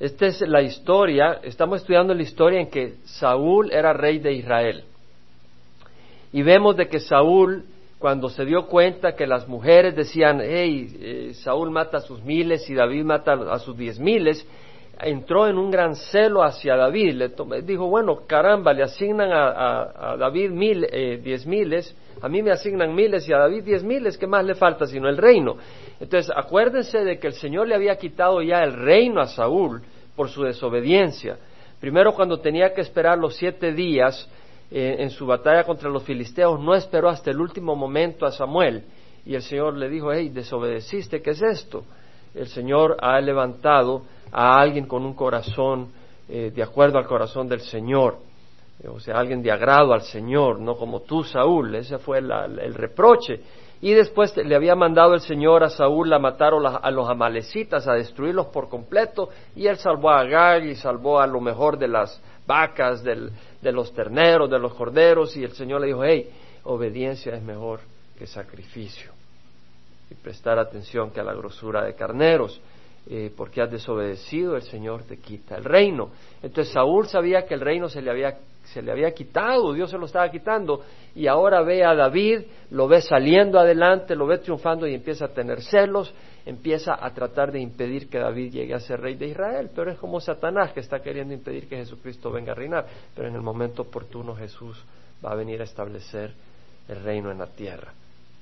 Esta es la historia, estamos estudiando la historia en que Saúl era rey de Israel. Y vemos de que Saúl, cuando se dio cuenta que las mujeres decían, hey, eh, Saúl mata a sus miles y David mata a sus diez miles, entró en un gran celo hacia David. Le dijo, bueno, caramba, le asignan a, David mil, eh, diez miles, a mí me asignan miles y a David diez miles, ¿qué más le falta sino el reino? Entonces, acuérdense de que el Señor le había quitado ya el reino a Saúl por su desobediencia. Primero, cuando tenía que esperar los siete días eh, en su batalla contra los filisteos, no esperó hasta el último momento a Samuel. Y el Señor le dijo, hey, desobedeciste, ¿qué es esto? El Señor ha levantado a alguien con un corazón eh, de acuerdo al corazón del Señor, o sea, alguien de agrado al Señor, no como tú, Saúl, ese fue el reproche. Y después le había mandado el Señor a Saúl a matar a los amalecitas, a destruirlos por completo, y él salvó a Agag y salvó a lo mejor de las vacas, de los terneros, de los corderos, y el Señor le dijo, hey, obediencia es mejor que sacrificio, y prestar atención que a la grosura de carneros. Eh, porque has desobedecido, el Señor te quita el reino. Entonces Saúl sabía que el reino se le había se le había quitado, Dios se lo estaba quitando, y ahora ve a David, lo ve saliendo adelante, lo ve triunfando y empieza a tener celos, empieza a tratar de impedir que David llegue a ser rey de Israel, pero es como Satanás que está queriendo impedir que Jesucristo venga a reinar, pero en el momento oportuno Jesús va a venir a establecer el reino en la tierra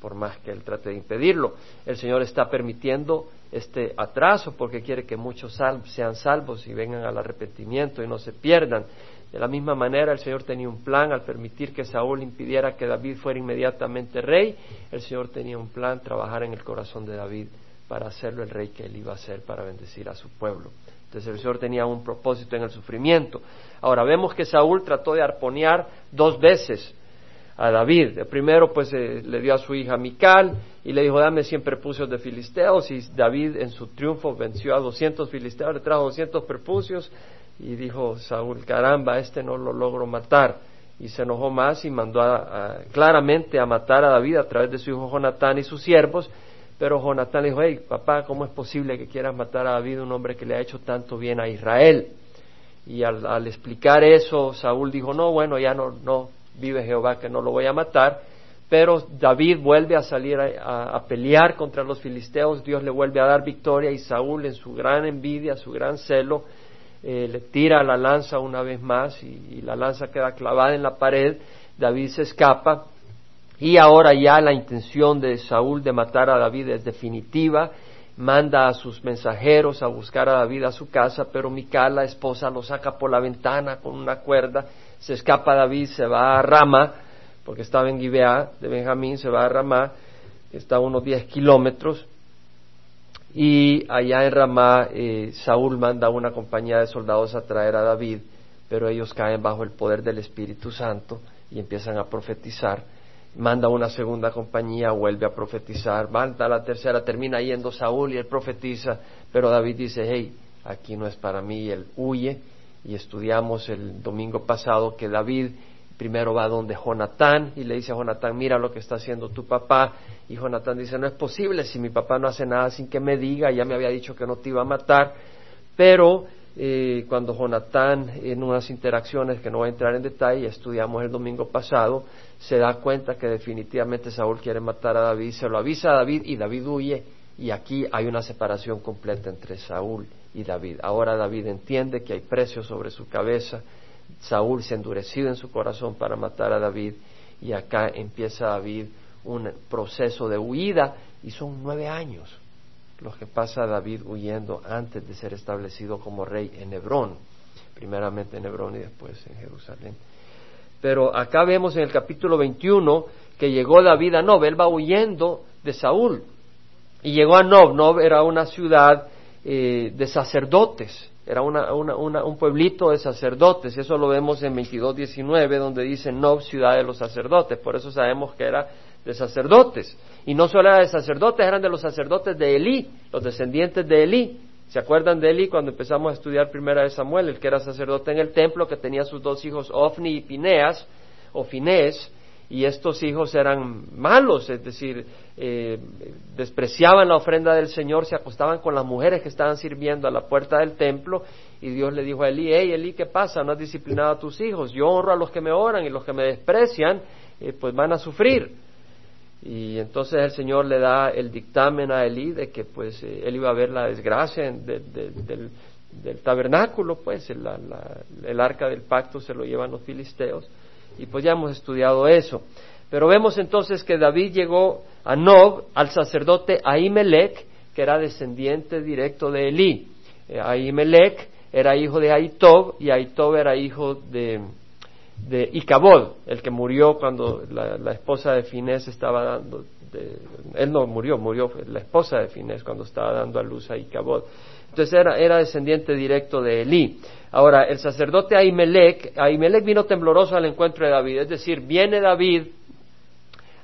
por más que él trate de impedirlo. El Señor está permitiendo este atraso porque quiere que muchos sean salvos y vengan al arrepentimiento y no se pierdan. De la misma manera, el Señor tenía un plan al permitir que Saúl impidiera que David fuera inmediatamente rey. El Señor tenía un plan trabajar en el corazón de David para hacerlo el rey que él iba a ser para bendecir a su pueblo. Entonces el Señor tenía un propósito en el sufrimiento. Ahora vemos que Saúl trató de arponear dos veces a David. El primero pues eh, le dio a su hija Mical y le dijo dame cien prepucios de filisteos y David en su triunfo venció a doscientos filisteos, le trajo doscientos prepucios y dijo Saúl caramba este no lo logro matar y se enojó más y mandó claramente a matar a David a través de su hijo Jonatán y sus siervos. Pero Jonatán le dijo hey papá cómo es posible que quieras matar a David un hombre que le ha hecho tanto bien a Israel y al, al explicar eso Saúl dijo no bueno ya no no vive Jehová que no lo voy a matar. Pero David vuelve a salir a, pelear contra los filisteos, Dios le vuelve a dar victoria y Saúl en su gran envidia, su gran celo, eh, le tira la lanza una vez más y, la lanza queda clavada en la pared, David se escapa. Y ahora ya la intención de Saúl de matar a David es definitiva, manda a sus mensajeros a buscar a David a su casa, pero Mical, la esposa, lo saca por la ventana con una cuerda se escapa David, se va a Rama, porque estaba en Gibeá de Benjamín, se va a que está a unos 10 kilómetros, y allá en Ramá eh, Saúl manda una compañía de soldados a traer a David, pero ellos caen bajo el poder del Espíritu Santo y empiezan a profetizar. Manda una segunda compañía, vuelve a profetizar, manda la tercera, termina yendo Saúl y él profetiza, pero David dice, hey, aquí no es para mí, y él huye y estudiamos el domingo pasado que David primero va donde Jonatán y le dice a Jonatán, mira lo que está haciendo tu papá. Y Jonatán dice, no es posible, si mi papá no hace nada sin que me diga, ya me había dicho que no te iba a matar. Pero eh, cuando Jonatán, en unas interacciones que no voy a entrar en detalle, estudiamos el domingo pasado, se da cuenta que definitivamente Saúl quiere matar a David, se lo avisa a David y David huye. Y aquí hay una separación completa entre Saúl y David. Ahora David entiende que hay precio sobre su cabeza. Saúl se ha endurecido en su corazón para matar a David y acá empieza David un proceso de huida y son nueve años los que pasa David huyendo antes de ser establecido como rey en Hebrón, primeramente en Hebrón y después en Jerusalén. Pero acá vemos en el capítulo 21 que llegó David a Nob, él va huyendo de Saúl y llegó a Nob, Nob era una ciudad eh, de sacerdotes, era un pueblito de sacerdotes, eso lo vemos en 22.19, donde dice Nob, ciudad de los sacerdotes, por eso sabemos que era de sacerdotes. Y no solo era de sacerdotes, eran de los sacerdotes de Elí, los descendientes de Elí. ¿Se acuerdan de Elí cuando empezamos a estudiar primera de Samuel, el que era sacerdote en el templo, que tenía sus dos hijos Ofni y Pineas, o Finés, y estos hijos eran malos, es decir, eh, despreciaban la ofrenda del Señor, se acostaban con las mujeres que estaban sirviendo a la puerta del templo y Dios le dijo a Elí, hey Elí, ¿qué pasa? ¿No has disciplinado a tus hijos? Yo honro a los que me oran y los que me desprecian, eh, pues van a sufrir. Y entonces el Señor le da el dictamen a Elí de que pues eh, él iba a ver la desgracia del, tabernáculo, pues el arca del pacto se lo llevan los filisteos y pues ya hemos estudiado eso. Pero vemos entonces que David llegó a Nob, al sacerdote Ahimelech, que era descendiente directo de Elí. Eh, Ahimelech era hijo de Aitob y Aitob era hijo de, de Icabod, el que murió cuando la, esposa de Finés estaba dando, él no murió, murió la esposa de Finés cuando estaba dando a luz a Icabod. Entonces era, descendiente directo de Elí. Ahora, el sacerdote Ahimelech, Ahimelech vino tembloroso al encuentro de David, es decir, viene David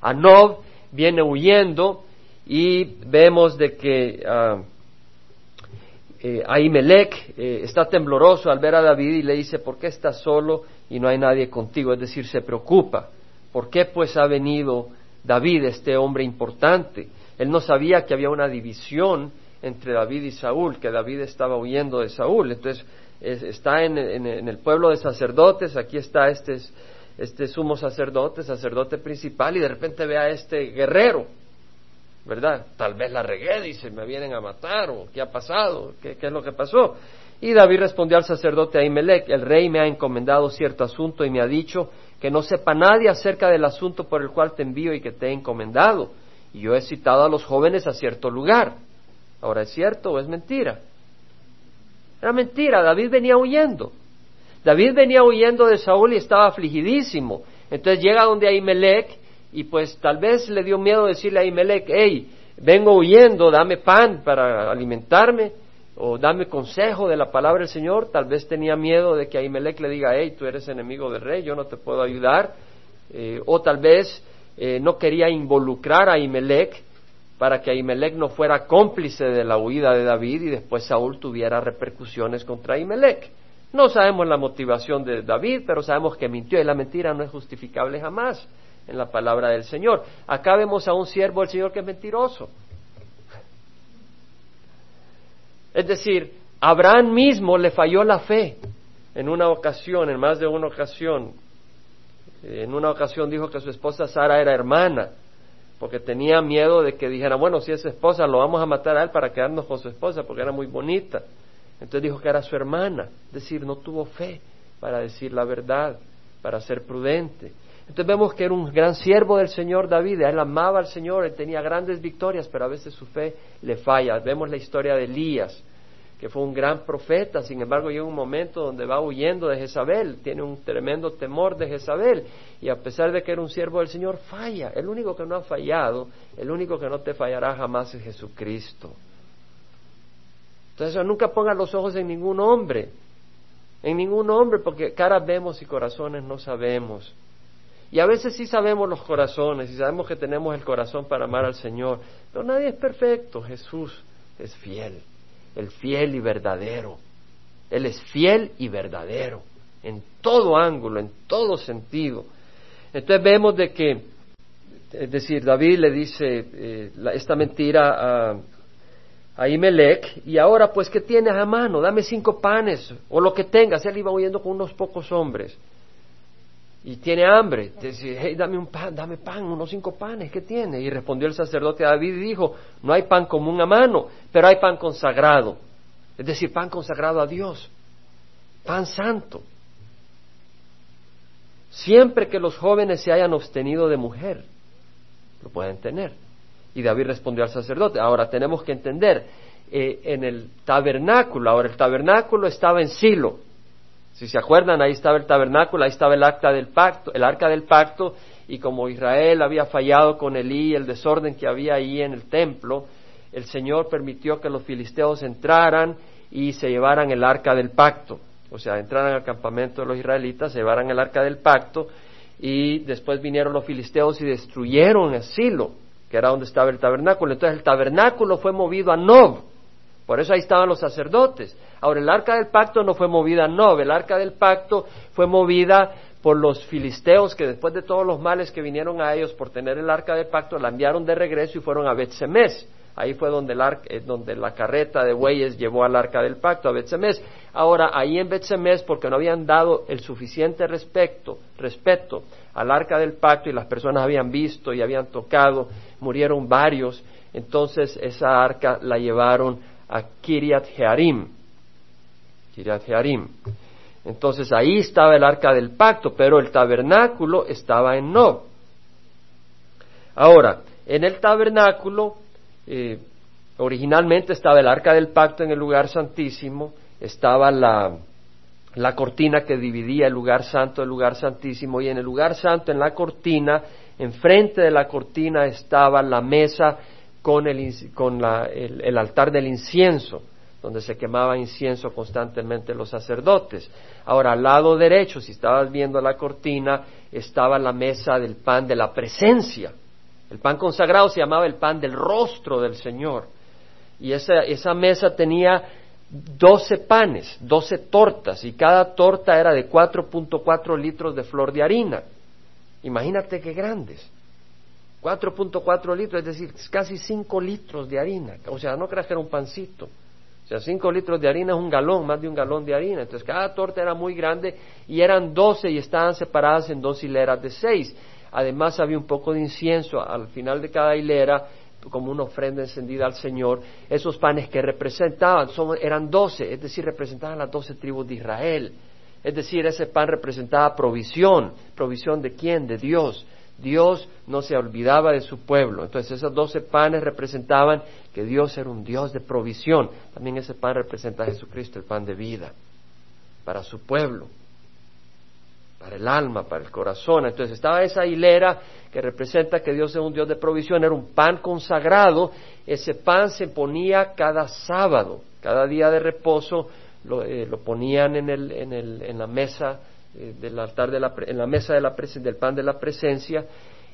a Nob, viene huyendo y vemos de que uh, Ahimelech eh, está tembloroso al ver a David y le dice, ¿por qué estás solo y no hay nadie contigo? Es decir, se preocupa. ¿Por qué pues ha venido David, este hombre importante? Él no sabía que había una división entre David y Saúl, que David estaba huyendo de Saúl. Entonces, está en, el pueblo de sacerdotes, aquí está este, este sumo sacerdote, sacerdote principal, y de repente ve a este guerrero, ¿verdad? Tal vez la regué, dice, me vienen a matar, o qué ha pasado, qué, es lo que pasó. Y David respondió al sacerdote Ahimelech, el rey me ha encomendado cierto asunto y me ha dicho que no sepa nadie acerca del asunto por el cual te envío y que te he encomendado. Y yo he citado a los jóvenes a cierto lugar. Ahora, ¿es cierto o es mentira? Era mentira, David venía huyendo. David venía huyendo de Saúl y estaba afligidísimo. Entonces llega donde Ahimelech y pues tal vez le dio miedo decirle a Ahimelech, hey, vengo huyendo, dame pan para alimentarme o dame consejo de la palabra del Señor. Tal vez tenía miedo de que Ahimelech le diga, hey, tú eres enemigo del rey, yo no te puedo ayudar. Eh, o tal vez eh, no quería involucrar a Ahimelech para que Ahimelech no fuera cómplice de la huida de David y después Saúl tuviera repercusiones contra Ahimelech. No sabemos la motivación de David, pero sabemos que mintió y la mentira no es justificable jamás en la palabra del Señor. Acá vemos a un siervo del Señor que es mentiroso. Es decir, Abraham mismo le falló la fe en una ocasión, en más de una ocasión. En una ocasión dijo que su esposa Sara era hermana porque tenía miedo de que dijera, bueno, si es esposa, lo vamos a matar a él para quedarnos con su esposa, porque era muy bonita. Entonces dijo que era su hermana, es decir, no tuvo fe para decir la verdad, para ser prudente. Entonces vemos que era un gran siervo del Señor David, él amaba al Señor, él tenía grandes victorias, pero a veces su fe le falla. Vemos la historia de Elías, que fue un gran profeta, sin embargo llega un momento donde va huyendo de Jezabel, tiene un tremendo temor de Jezabel, y a pesar de que era un siervo del Señor, falla. El único que no ha fallado, el único que no te fallará jamás es Jesucristo. Entonces nunca pongas los ojos en ningún hombre, en ningún hombre, porque caras vemos y corazones no sabemos. Y a veces sí sabemos los corazones y sabemos que tenemos el corazón para amar al Señor, pero nadie es perfecto, Jesús es fiel el fiel y verdadero. Él es fiel y verdadero en todo ángulo, en todo sentido. Entonces vemos de que, es decir, David le dice eh, esta mentira a, a Imelec, y ahora pues, ¿qué tienes a mano? Dame cinco panes, o lo que tengas. Él iba huyendo con unos pocos hombres y tiene hambre. Dice, hey, dame un pan, dame pan, unos cinco panes, ¿qué tiene? Y respondió el sacerdote a David y dijo, no hay pan común a mano, pero hay pan consagrado. Es decir, pan consagrado a Dios, pan santo. Siempre que los jóvenes se hayan obtenido de mujer, lo pueden tener. Y David respondió al sacerdote, ahora tenemos que entender, eh, en el tabernáculo, ahora el tabernáculo estaba en Silo, si se acuerdan, ahí estaba el tabernáculo, ahí estaba el acta del pacto, el arca del pacto, y como Israel había fallado con Elí, el desorden que había ahí en el templo, el Señor permitió que los filisteos entraran y se llevaran el arca del pacto. O sea, entraran al campamento de los israelitas, se llevaran el arca del pacto, y después vinieron los filisteos y destruyeron el silo, que era donde estaba el tabernáculo. Entonces el tabernáculo fue movido a Nob, por eso ahí estaban los sacerdotes. Ahora, el arca del pacto no fue movida a Nob, el arca del pacto fue movida por los filisteos que después de todos los males que vinieron a ellos por tener el arca del pacto, la enviaron de regreso y fueron a Bet-Semes. Ahí fue donde, el eh, donde la carreta de bueyes llevó al arca del pacto, a Bet-Semes. Ahora, ahí en Bet-Semes, porque no habían dado el suficiente respeto, respeto al arca del pacto y las personas habían visto y habían tocado, murieron varios, entonces esa arca la llevaron a Kiriat Jearim. Kiriat Jearim. Entonces ahí estaba el arca del pacto, pero el tabernáculo estaba en Nob. Ahora, en el tabernáculo, eh, originalmente estaba el arca del pacto en el lugar santísimo, estaba la, la cortina que dividía el lugar santo del lugar santísimo, y en el lugar santo, en la cortina, enfrente de la cortina estaba la mesa con el, con el altar del incienso donde se quemaba incienso constantemente los sacerdotes. Ahora, al lado derecho, si estabas viendo la cortina, estaba la mesa del pan de la presencia. El pan consagrado se llamaba el pan del rostro del Señor. Y esa, esa mesa tenía doce panes, doce tortas, y cada torta era de 4.4 litros de flor de harina. Imagínate qué grandes. 4.4 litros, es decir, casi 5 litros de harina. O sea, no creas que era un pancito. O sea, cinco litros de harina es un galón, más de un galón de harina. Entonces cada torta era muy grande y eran doce y estaban separadas en dos hileras de seis. Además había un poco de incienso al final de cada hilera como una ofrenda encendida al Señor. Esos panes que representaban eran doce, es decir, representaban las doce tribus de Israel. Es decir, ese pan representaba provisión. ¿Provisión de quién? De Dios. Dios no se olvidaba de su pueblo. Entonces esos doce panes representaban que Dios era un Dios de provisión. También ese pan representa a Jesucristo, el pan de vida, para su pueblo, para el alma, para el corazón. Entonces estaba esa hilera que representa que Dios es un Dios de provisión, era un pan consagrado. Ese pan se ponía cada sábado, cada día de reposo, lo, eh, ponían en, el, en, el, en la mesa eh, del altar de la, en la mesa de la del pan de la presencia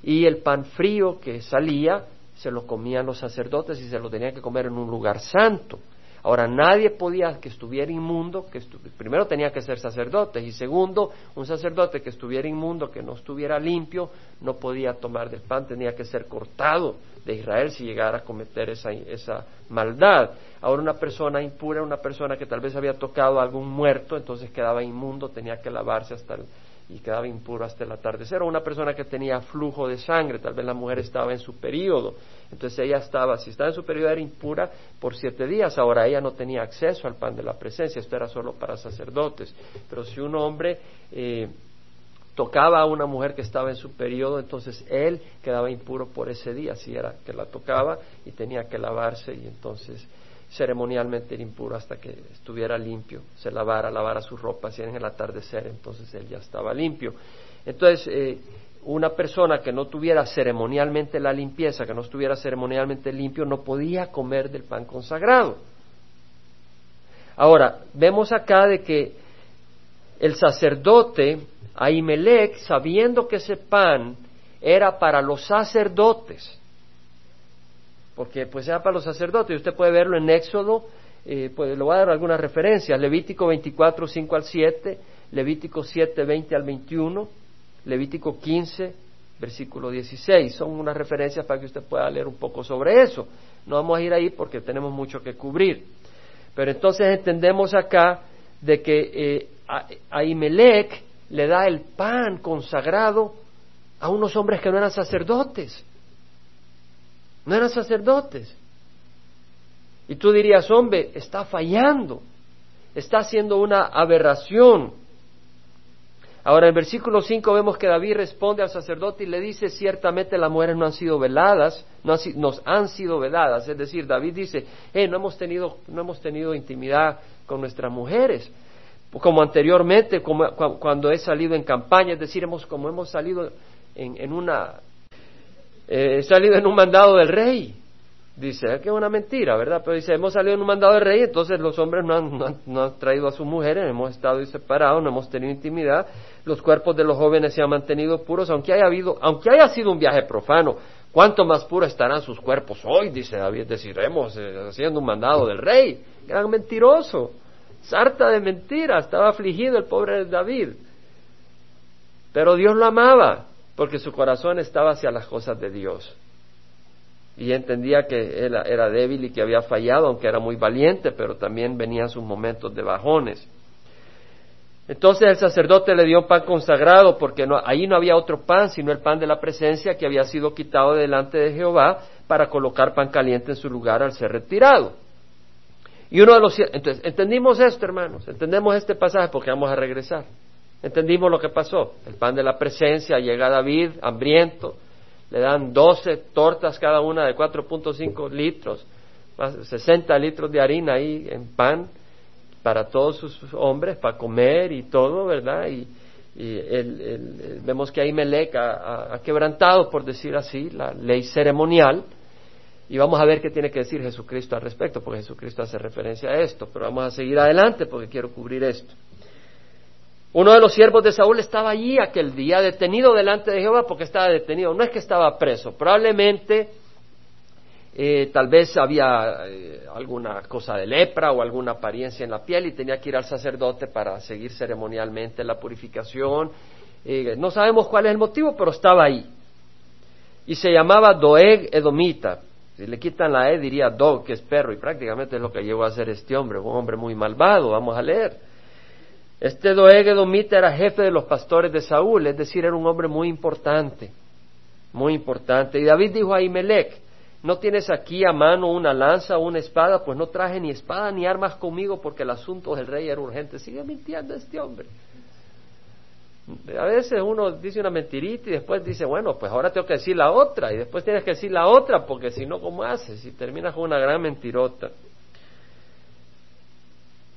y el pan frío que salía se lo comían los sacerdotes y se lo tenían que comer en un lugar santo. Ahora, nadie podía que estuviera inmundo, que primero tenía que ser sacerdote, y segundo, un sacerdote que estuviera inmundo, que no estuviera limpio, no podía tomar del pan, tenía que ser cortado de Israel si llegara a cometer esa, esa maldad. Ahora, una persona impura, una persona que tal vez había tocado a algún muerto, entonces quedaba inmundo, tenía que lavarse hasta el, y quedaba impuro hasta el atardecer, o una persona que tenía flujo de sangre, tal vez la mujer estaba en su periodo, entonces ella estaba, si estaba en su periodo era impura por siete días, ahora ella no tenía acceso al pan de la presencia, esto era solo para sacerdotes, pero si un hombre eh, tocaba a una mujer que estaba en su periodo, entonces él quedaba impuro por ese día, si era que la tocaba y tenía que lavarse y entonces ceremonialmente era impuro hasta que estuviera limpio, se lavara, lavara sus ropas y en el atardecer entonces él ya estaba limpio. Entonces, eh, una persona que no tuviera ceremonialmente la limpieza, que no estuviera ceremonialmente limpio, no podía comer del pan consagrado. Ahora, vemos acá de que el sacerdote, Ahimelech, sabiendo que ese pan era para los sacerdotes, porque pues era para los sacerdotes. Usted puede verlo en Éxodo, eh, pues, le voy a dar algunas referencias. Levítico 24, 5 al 7, Levítico 7, 20 al 21, Levítico 15, versículo 16. Son unas referencias para que usted pueda leer un poco sobre eso. No vamos a ir ahí porque tenemos mucho que cubrir. Pero entonces entendemos acá de que eh, Ahimelech le da el pan consagrado a unos hombres que no eran sacerdotes no eran sacerdotes. Y tú dirías, hombre, está fallando, está haciendo una aberración. Ahora en versículo 5 vemos que David responde al sacerdote y le dice, ciertamente las mujeres no han sido veladas, no nos han sido veladas. Es decir, David dice, eh, no hemos tenido, no hemos tenido intimidad con nuestras mujeres, como anteriormente, como, cuando he salido en campaña, es decir, hemos, como hemos salido en, una eh, he salido en un mandado del rey. Dice, que es una mentira, ¿verdad? Pero dice, hemos salido en un mandado del rey, entonces los hombres no han, no han, traído a sus mujeres, hemos estado separados, no hemos tenido intimidad, los cuerpos de los jóvenes se han mantenido puros, aunque haya habido, aunque haya sido un viaje profano, ¿cuánto más puros estarán sus cuerpos hoy? Dice David, deciremos, eh, haciendo un mandado del rey. Gran mentiroso, sarta de mentiras, estaba afligido el pobre David. Pero Dios lo amaba, porque su corazón estaba hacia las cosas de Dios. Y entendía que él era débil y que había fallado, aunque era muy valiente, pero también venían sus momentos de bajones. Entonces el sacerdote le dio pan consagrado, porque ahí no había otro pan, sino el pan de la presencia que había sido quitado delante de Jehová para colocar pan caliente en su lugar al ser retirado. Y uno de los entonces entendimos esto, hermanos, entendemos este pasaje porque vamos a regresar. Entendimos lo que pasó. El pan de la presencia llega a David hambriento, le dan doce tortas cada una de 4.5 litros, más 60 litros de harina ahí en pan para todos sus hombres, para comer y todo, ¿verdad? Y, vemos que ahí Melec ha, quebrantado, por decir así, la ley ceremonial. Y vamos a ver qué tiene que decir Jesucristo al respecto, porque Jesucristo hace referencia a esto. Pero vamos a seguir adelante porque quiero cubrir esto. Uno de los siervos de Saúl estaba allí aquel día, detenido delante de Jehová porque estaba detenido. No es que estaba preso, probablemente eh, tal vez había eh, alguna cosa de lepra o alguna apariencia en la piel y tenía que ir al sacerdote para seguir ceremonialmente la purificación. Eh, no sabemos cuál es el motivo, pero estaba ahí. Y se llamaba Doeg Edomita. Si le quitan la E diría Dog, que es perro, y prácticamente es lo que llegó a ser este hombre, un hombre muy malvado, vamos a leer. Este Doeg Edomita era jefe de los pastores de Saúl, es decir, era un hombre muy importante, muy importante. Y David dijo a Imelec, ¿No tienes aquí a mano una lanza o una espada? Pues no traje ni espada ni armas conmigo porque el asunto del rey era urgente. Sigue mintiendo este hombre. A veces uno dice una mentirita y después dice, bueno, pues ahora tengo que decir la otra y después tienes que decir la otra porque si no, ¿cómo haces? Y terminas con una gran mentirota.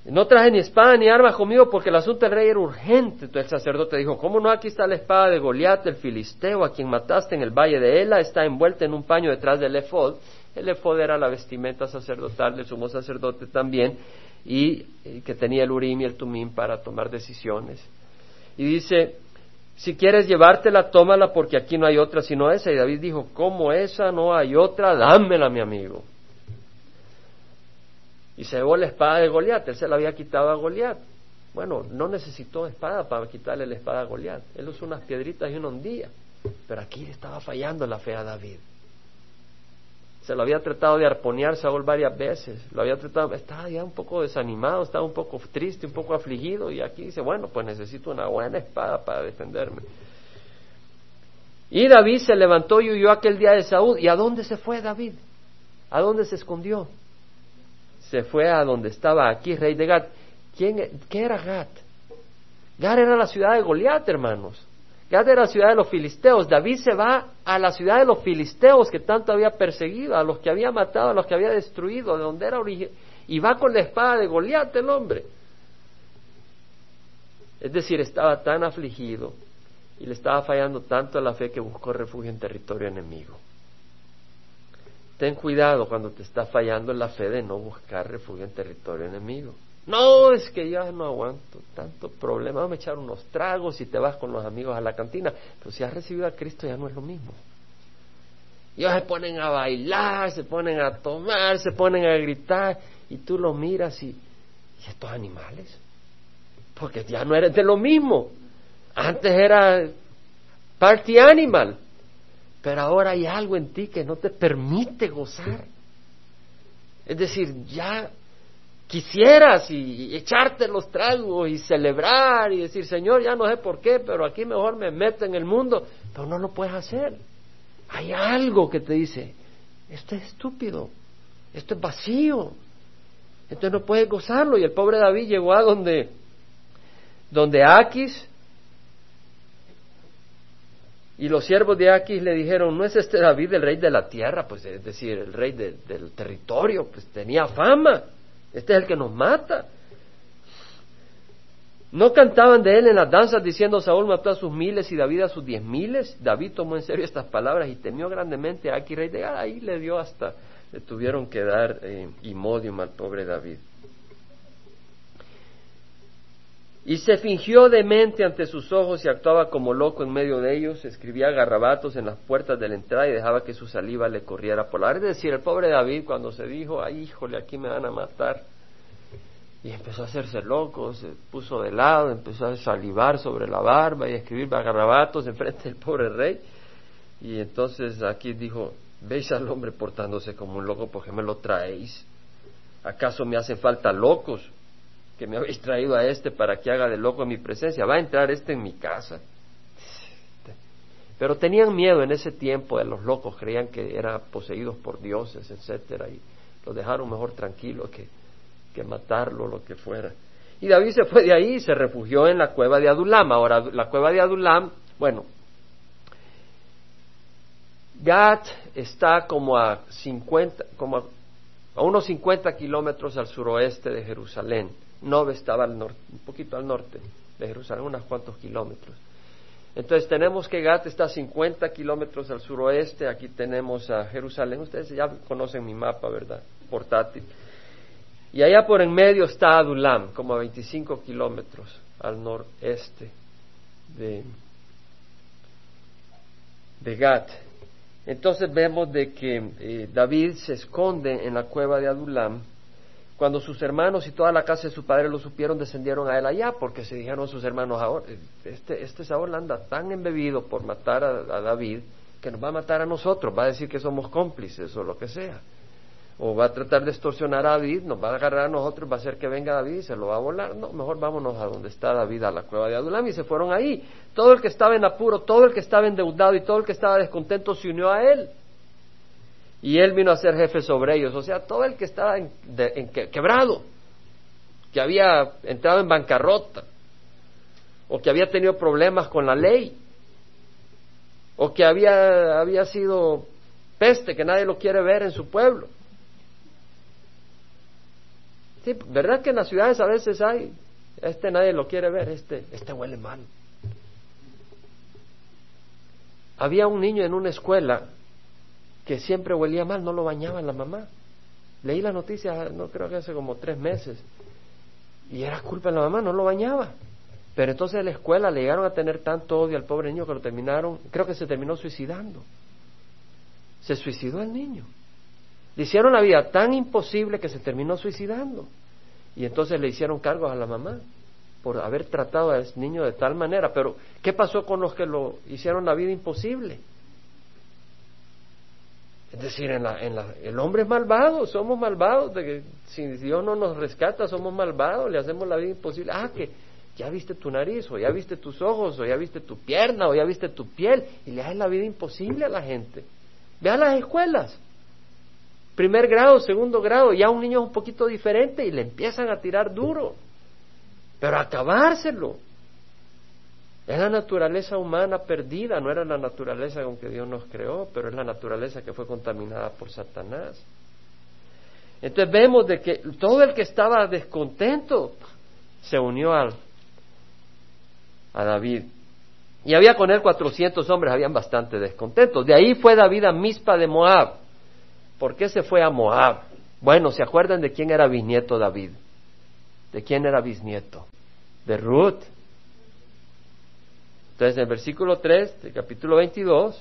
No traje ni espada ni armas conmigo porque el asunto del rey era urgente. Entonces el sacerdote dijo, ¿cómo no? Aquí está la espada de Goliat, el filisteo, a quien mataste en el valle de Ela, está envuelta en un paño detrás del efod. El efod era la vestimenta sacerdotal del sumo sacerdote también, y, que tenía el urim y el tumim para tomar decisiones. Y dice, si quieres llevártela, tómala porque aquí no hay otra sino esa. Y David dijo, ¿cómo esa no hay otra? Dámela, mi amigo y se llevó la espada de Goliat. Él se la había quitado a Goliat. Bueno, no necesitó espada para quitarle la espada a Goliat. Él usó unas piedritas y un hondía. Pero aquí estaba fallando la fe a David. Se lo había tratado de arponear Saúl varias veces. Lo había tratado, estaba ya un poco desanimado, estaba un poco triste, un poco afligido. Y aquí dice, bueno, pues necesito una buena espada para defenderme. Y David se levantó y huyó aquel día de Saúl. ¿Y a dónde se fue David? ¿A dónde se escondió? se fue a donde estaba aquí, rey de Gat. ¿Quién, ¿Qué era Gat? Gat era la ciudad de Goliat, hermanos. Gat era la ciudad de los filisteos. David se va a la ciudad de los filisteos que tanto había perseguido, a los que había matado, a los que había destruido, de donde era origen. Y va con la espada de Goliat el hombre. Es decir, estaba tan afligido y le estaba fallando tanto a la fe que buscó refugio en territorio enemigo. Ten cuidado cuando te está fallando la fe de no buscar refugio en territorio enemigo. No, es que ya no aguanto tanto problema. Vamos a echar unos tragos y te vas con los amigos a la cantina. Pero si has recibido a Cristo ya no es lo mismo. Ellos se ponen a bailar, se ponen a tomar, se ponen a gritar y tú los miras y, ¿y estos animales? Porque ya no eres de lo mismo. Antes era party animal. Pero ahora hay algo en ti que no te permite gozar. Es decir, ya quisieras y, echarte los tragos y celebrar y decir, Señor, ya no sé por qué, pero aquí mejor me meto en el mundo, pero no lo puedes hacer. Hay algo que te dice, esto es estúpido, esto es vacío, entonces no puedes gozarlo. Y el pobre David llegó a donde, donde Aquis y los siervos de Aquis le dijeron, ¿no es este David el rey de la tierra? Pues es decir, el rey del territorio, pues tenía fama. Este es el que nos mata. ¿No cantaban de él en las danzas diciendo Saúl mató a sus miles y David a sus diez miles? David tomó en serio estas palabras y temió grandemente a Aquis, rey de. Ahí le dio hasta, le tuvieron que dar eh, imodium al pobre David. Y se fingió demente ante sus ojos y actuaba como loco en medio de ellos, escribía garrabatos en las puertas de la entrada y dejaba que su saliva le corriera por la Es decir, el pobre David cuando se dijo, ay híjole, aquí me van a matar, Y empezó a hacerse loco, se puso de lado, empezó a salivar sobre la barba y a escribir en frente del pobre rey. Y entonces aquí dijo, veis al hombre portándose como un loco, ¿por qué me lo traéis? ¿Acaso me hacen falta locos? Que me habéis traído a este para que haga de loco en mi presencia. ¿Va a entrar este en mi casa? Pero tenían miedo en ese tiempo de los locos, creían que eran poseídos por dioses, etcétera, y lo dejaron mejor tranquilo que, que matarlo, lo que fuera. Y David se fue de ahí y se refugió en la cueva de Adulam. Ahora, la cueva de Adulam, bueno, Gat está como a 50, como a, unos 50 kilómetros al suroeste de Jerusalén. Nob estaba al norte, un poquito al norte de Jerusalén, unos cuantos kilómetros. Entonces tenemos que Gat está a 50 kilómetros al suroeste, aquí tenemos a Jerusalén, ustedes ya conocen mi mapa, ¿verdad? Portátil. Y allá por en medio está Adulam, como a 25 kilómetros al noreste de, de Gat. Entonces vemos de que eh, David se esconde en la cueva de Adulam. Cuando sus hermanos y toda la casa de su padre lo supieron, descendieron a él allá, porque se dijeron sus hermanos, este, este Saúl anda tan embebido por matar a David, que nos va a matar a nosotros, va a decir que somos cómplices o lo que sea o va a tratar de extorsionar a David, nos va a agarrar a nosotros, va a hacer que venga David y se lo va a volar. No, mejor vámonos a donde está David, a la cueva de Adulam, y se fueron ahí. Todo el que estaba en apuro, todo el que estaba endeudado y todo el que estaba descontento se unió a él. Y él vino a ser jefe sobre ellos, o sea, todo el que estaba en, quebrado, que había entrado en bancarrota, o que había tenido problemas con la ley, o que había, había sido peste, que nadie lo quiere ver en su pueblo. ¿verdad que en las ciudades a veces hay, este nadie lo quiere ver, este, este huele mal? Había un niño en una escuela que siempre huelía mal, no lo bañaba la mamá. Leí la noticia, no creo que hace como tres meses, y era culpa de la mamá, no lo bañaba. Pero entonces en la escuela le llegaron a tener tanto odio al pobre niño que lo terminaron, creo que se terminó suicidando. Se suicidó el niño. Le hicieron la vida tan imposible que se terminó suicidando. Y entonces le hicieron cargos a la mamá por haber tratado a ese niño de tal manera. Pero, ¿qué pasó con los que lo hicieron la vida imposible? Es decir, en la, en la, el hombre es malvado, somos malvados. De que si Dios no nos rescata, somos malvados, le hacemos la vida imposible. Ah, que ya viste tu nariz, o ya viste tus ojos, o ya viste tu pierna, o ya viste tu piel, y le haces la vida imposible a la gente. Ve a las escuelas primer grado, segundo grado, ya un niño es un poquito diferente y le empiezan a tirar duro, pero acabárselo. Es la naturaleza humana perdida, no era la naturaleza con que Dios nos creó, pero es la naturaleza que fue contaminada por Satanás. Entonces vemos de que todo el que estaba descontento se unió al, a David. Y había con él cuatrocientos hombres, habían bastante descontentos. De ahí fue David a Mispa de Moab ¿Por qué se fue a Moab? Bueno, ¿se acuerdan de quién era bisnieto David? ¿De quién era bisnieto? De Ruth. Entonces, en el versículo 3 del capítulo 22,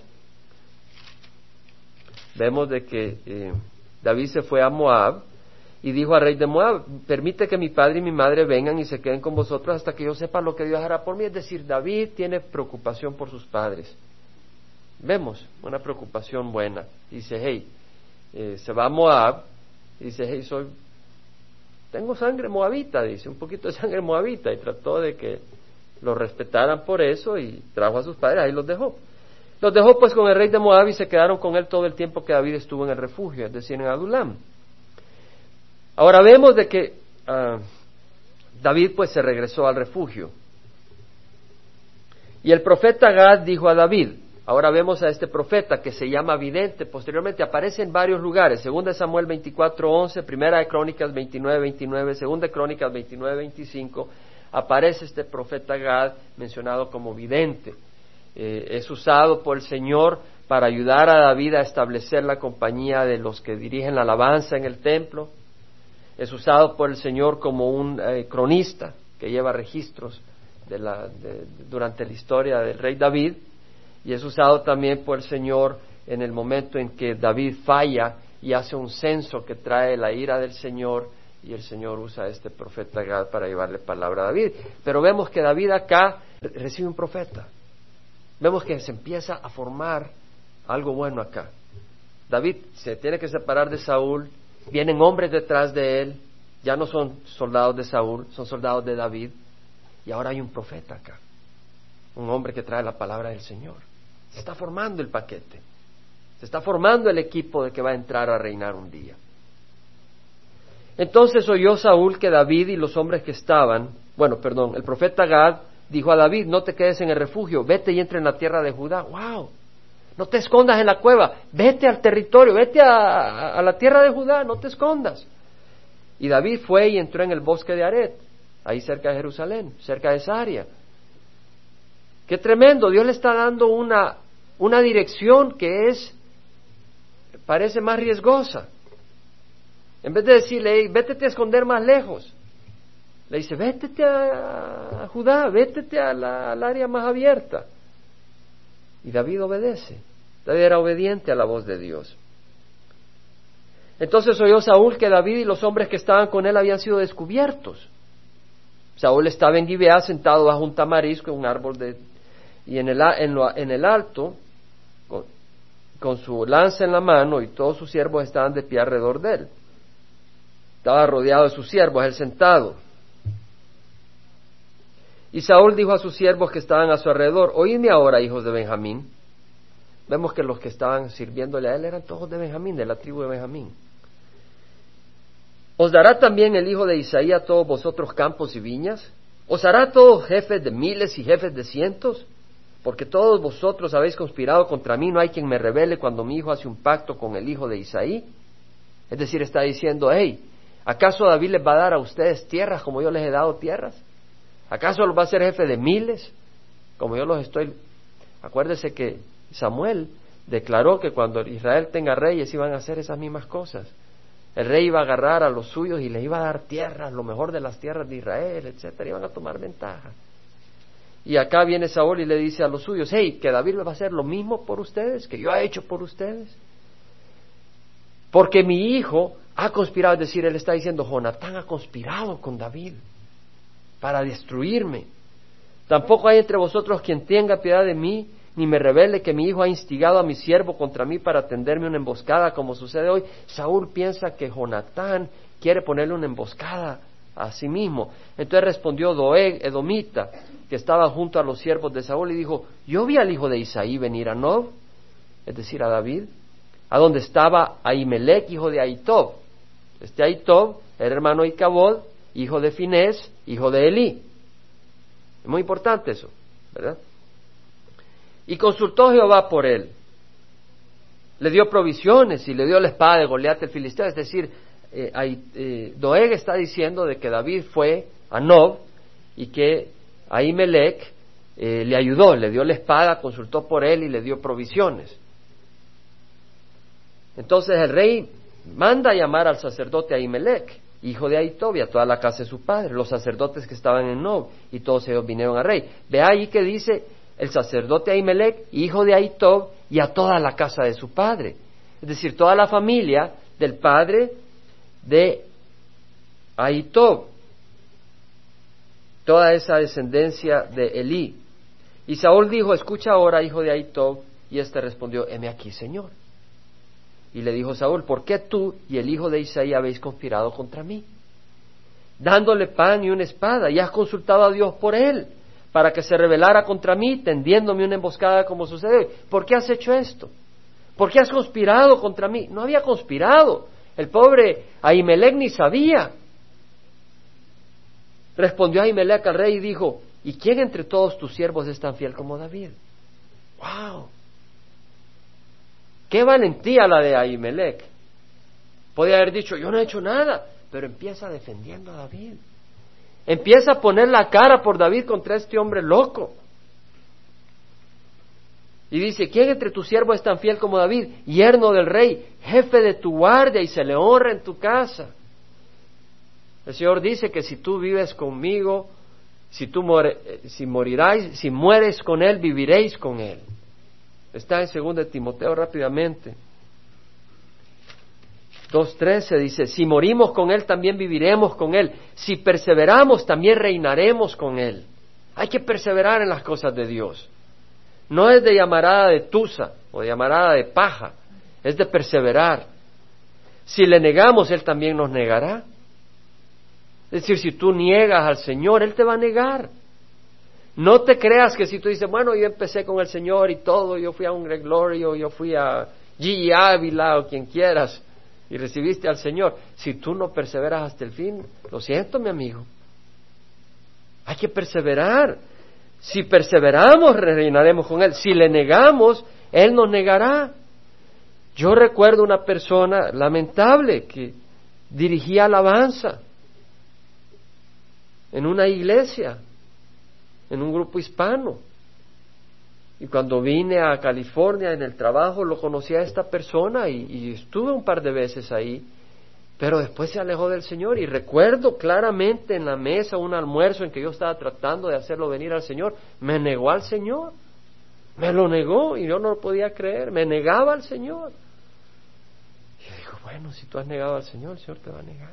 vemos de que eh, David se fue a Moab y dijo al rey de Moab, permite que mi padre y mi madre vengan y se queden con vosotros hasta que yo sepa lo que Dios hará por mí. Es decir, David tiene preocupación por sus padres. Vemos una preocupación buena. Dice, hey, eh, se va a Moab dice, hey, soy, tengo sangre moabita, dice, un poquito de sangre moabita, y trató de que lo respetaran por eso y trajo a sus padres, ahí los dejó. Los dejó pues con el rey de Moab y se quedaron con él todo el tiempo que David estuvo en el refugio, es decir, en Adulam. Ahora vemos de que ah, David pues se regresó al refugio. Y el profeta Gad dijo a David, Ahora vemos a este profeta que se llama vidente, posteriormente aparece en varios lugares, segunda de Samuel 24:11, primera de Crónicas 29:29, segunda de Crónicas 29:25, aparece este profeta Gad mencionado como vidente. Eh, es usado por el Señor para ayudar a David a establecer la compañía de los que dirigen la alabanza en el templo. Es usado por el Señor como un eh, cronista que lleva registros durante la historia del rey David y es usado también por el Señor en el momento en que David falla y hace un censo que trae la ira del Señor y el Señor usa este profeta Gad para llevarle palabra a David. Pero vemos que David acá recibe un profeta. Vemos que se empieza a formar algo bueno acá. David se tiene que separar de Saúl, vienen hombres detrás de él, ya no son soldados de Saúl, son soldados de David, y ahora hay un profeta acá, un hombre que trae la palabra del Señor. Se está formando el paquete, se está formando el equipo de que va a entrar a reinar un día. Entonces oyó Saúl que David y los hombres que estaban, bueno, perdón, el profeta Gad dijo a David, no te quedes en el refugio, vete y entra en la tierra de Judá. ¡Wow! No te escondas en la cueva, vete al territorio, vete a, la tierra de Judá, no te escondas. Y David fue y entró en el bosque de Aret, ahí cerca de Jerusalén, cerca de esa área. Qué tremendo, Dios le está dando una, una dirección que es, parece más riesgosa. En vez de decirle, vete a esconder más lejos, le dice, vete a, Judá, vete al área más abierta. Y David obedece. David era obediente a la voz de Dios. Entonces oyó Saúl que David y los hombres que estaban con él habían sido descubiertos. Saúl estaba en Gibeá sentado bajo un tamarisco, un árbol de... y en el, en, el alto, con, con, su lanza en la mano, y todos sus siervos estaban de pie alrededor de él. Estaba rodeado de sus siervos, él sentado. Y Saúl dijo a sus siervos que estaban a su alrededor, oídme ahora, hijos de Benjamín. Vemos que los que estaban sirviéndole a él eran todos de Benjamín, de la tribu de Benjamín. ¿Os dará también el hijo de Isaí a todos vosotros campos y viñas? ¿Os hará todos jefes de miles y jefes de cientos? Porque todos vosotros habéis conspirado contra mí, no hay quien me revele cuando mi hijo hace un pacto con el hijo de Isaí. Es decir, está diciendo, hey, ¿acaso David les va a dar a ustedes tierras como yo les he dado tierras? ¿Acaso los va a ser jefe de miles? Como yo los estoy. Acuérdese que Samuel declaró que cuando Israel tenga reyes iban a hacer esas mismas cosas. El rey iba a agarrar a los suyos y les iba a dar tierras, lo mejor de las tierras de Israel, etcétera, iban a tomar ventaja. Y acá viene Saúl y le dice a los suyos, hey, que David va a hacer lo mismo por ustedes, que yo he hecho por ustedes. Porque mi hijo ha conspirado, es decir, él está diciendo, Jonatán ha conspirado con David para destruirme. Tampoco hay entre vosotros quien tenga piedad de mí, ni me revele que mi hijo ha instigado a mi siervo contra mí para tenderme una emboscada, como sucede hoy. Saúl piensa que Jonatán quiere ponerle una emboscada a sí mismo. Entonces respondió Doeg, Edomita, que estaba junto a los siervos de Saúl, y dijo, yo vi al hijo de Isaí venir a Nob, es decir, a David, a donde estaba Ahimelech, hijo de Aitob. Este Aitob era hermano de Icabod, hijo de Finés, hijo de Elí. Es muy importante eso, ¿verdad? Y consultó Jehová por él. Le dio provisiones y le dio la espada de Goliat el filisteo. Es decir, eh, eh, Doeg está diciendo de que David fue a Nob y que Ahimelech eh, le ayudó, le dio la espada, consultó por él y le dio provisiones. Entonces el rey manda a llamar al sacerdote Ahimelech hijo de Aitob, y a toda la casa de su padre, los sacerdotes que estaban en Nob, y todos ellos vinieron al rey. Ve ahí que dice el sacerdote Ahimelech, hijo de Aitob, y a toda la casa de su padre. Es decir, toda la familia del padre de Aitob, toda esa descendencia de Elí. Y Saúl dijo, escucha ahora, hijo de Aitob, y éste respondió, heme aquí, Señor. Y le dijo Saúl, ¿por qué tú y el hijo de Isaí habéis conspirado contra mí? Dándole pan y una espada, y has consultado a Dios por él, para que se rebelara contra mí, tendiéndome una emboscada como sucede. ¿Por qué has hecho esto? ¿Por qué has conspirado contra mí? No había conspirado. El pobre Ahimelech ni sabía. Respondió Ahimelech al rey y dijo, ¿y quién entre todos tus siervos es tan fiel como David? ¡Wow! Qué valentía la de Ahimelech. Podía haber dicho, yo no he hecho nada, pero empieza defendiendo a David. Empieza a poner la cara por David contra este hombre loco. Y dice, ¿quién entre tus siervos es tan fiel como David, yerno del rey, jefe de tu guardia y se le honra en tu casa? El Señor dice que si tú vives conmigo, si tú eh, si moriráis, si mueres con él, viviréis con él. Está en 2 Timoteo rápidamente. 2.13 dice, si morimos con Él, también viviremos con Él. Si perseveramos, también reinaremos con Él. Hay que perseverar en las cosas de Dios. No es de llamarada de tusa o de llamarada de paja, es de perseverar. Si le negamos, Él también nos negará. Es decir, si tú niegas al Señor, Él te va a negar. No te creas que si tú dices, bueno, yo empecé con el Señor y todo, yo fui a un Greg Glorio, yo fui a G. Ávila o quien quieras, y recibiste al Señor. Si tú no perseveras hasta el fin, lo siento, mi amigo. Hay que perseverar. Si perseveramos, reinaremos con Él. Si le negamos, Él nos negará. Yo recuerdo una persona lamentable que dirigía alabanza en una iglesia, en un grupo hispano. Y cuando vine a California en el trabajo, lo conocí a esta persona y, estuve un par de veces ahí, pero después se alejó del Señor. Y recuerdo claramente en la mesa un almuerzo en que yo estaba tratando de hacerlo venir al Señor, me negó al Señor. Me lo negó y yo no lo podía creer, me negaba al Señor. Y yo digo, bueno, si tú has negado al Señor, el Señor te va a negar.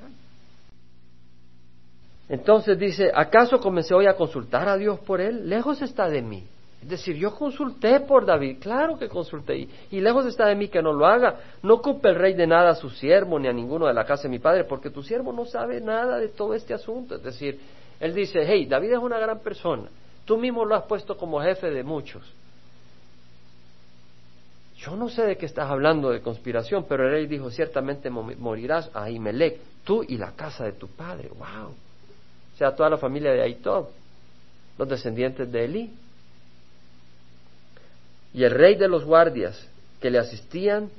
Entonces dice, ¿acaso comencé hoy a consultar a Dios por él? Lejos está de mí. Es decir, yo consulté por David, claro que consulté, y, lejos está de mí que no lo haga. No ocupe el rey de nada a su siervo ni a ninguno de la casa de mi padre, porque tu siervo no sabe nada de todo este asunto. Es decir, él dice, hey, David es una gran persona, tú mismo lo has puesto como jefe de muchos. Yo no sé de qué estás hablando de conspiración, pero el rey dijo, ciertamente morirás a Imelec, tú y la casa de tu padre. ¡Wow! Sea, toda la familia de Aitob, los descendientes de Elí. Y el rey de los guardias que le asistían,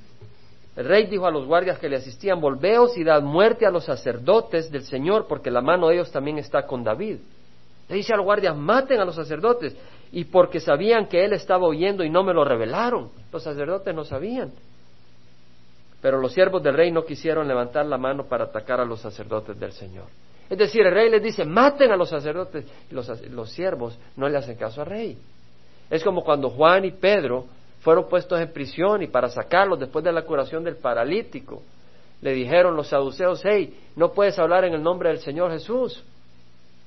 el rey dijo a los guardias que le asistían, volveos y dad muerte a los sacerdotes del Señor, porque la mano de ellos también está con David. Le dice a los guardias, maten a los sacerdotes, y porque sabían que él estaba oyendo y no me lo revelaron. Los sacerdotes no sabían. Pero los siervos del rey no quisieron levantar la mano para atacar a los sacerdotes del Señor. Es decir, el rey les dice, maten a los sacerdotes, los, los siervos no le hacen caso al rey. Es como cuando Juan y Pedro fueron puestos en prisión y para sacarlos después de la curación del paralítico, le dijeron los saduceos, hey, no puedes hablar en el nombre del Señor Jesús,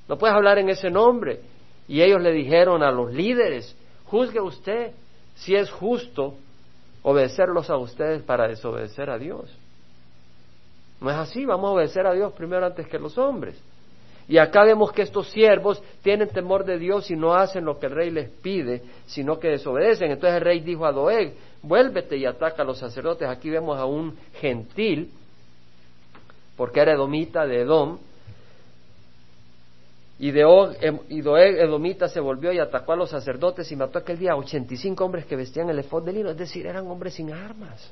no puedes hablar en ese nombre. Y ellos le dijeron a los líderes, juzgue usted si es justo obedecerlos a ustedes para desobedecer a Dios. No es así, vamos a obedecer a Dios primero antes que los hombres. Y acá vemos que estos siervos tienen temor de Dios y no hacen lo que el rey les pide, sino que desobedecen. Entonces el rey dijo a Doeg, vuélvete y ataca a los sacerdotes. Aquí vemos a un gentil, porque era edomita de Edom, y, em, Doeg edomita se volvió y atacó a los sacerdotes y mató aquel día a 85 hombres que vestían el efod de lino, es decir, eran hombres sin armas.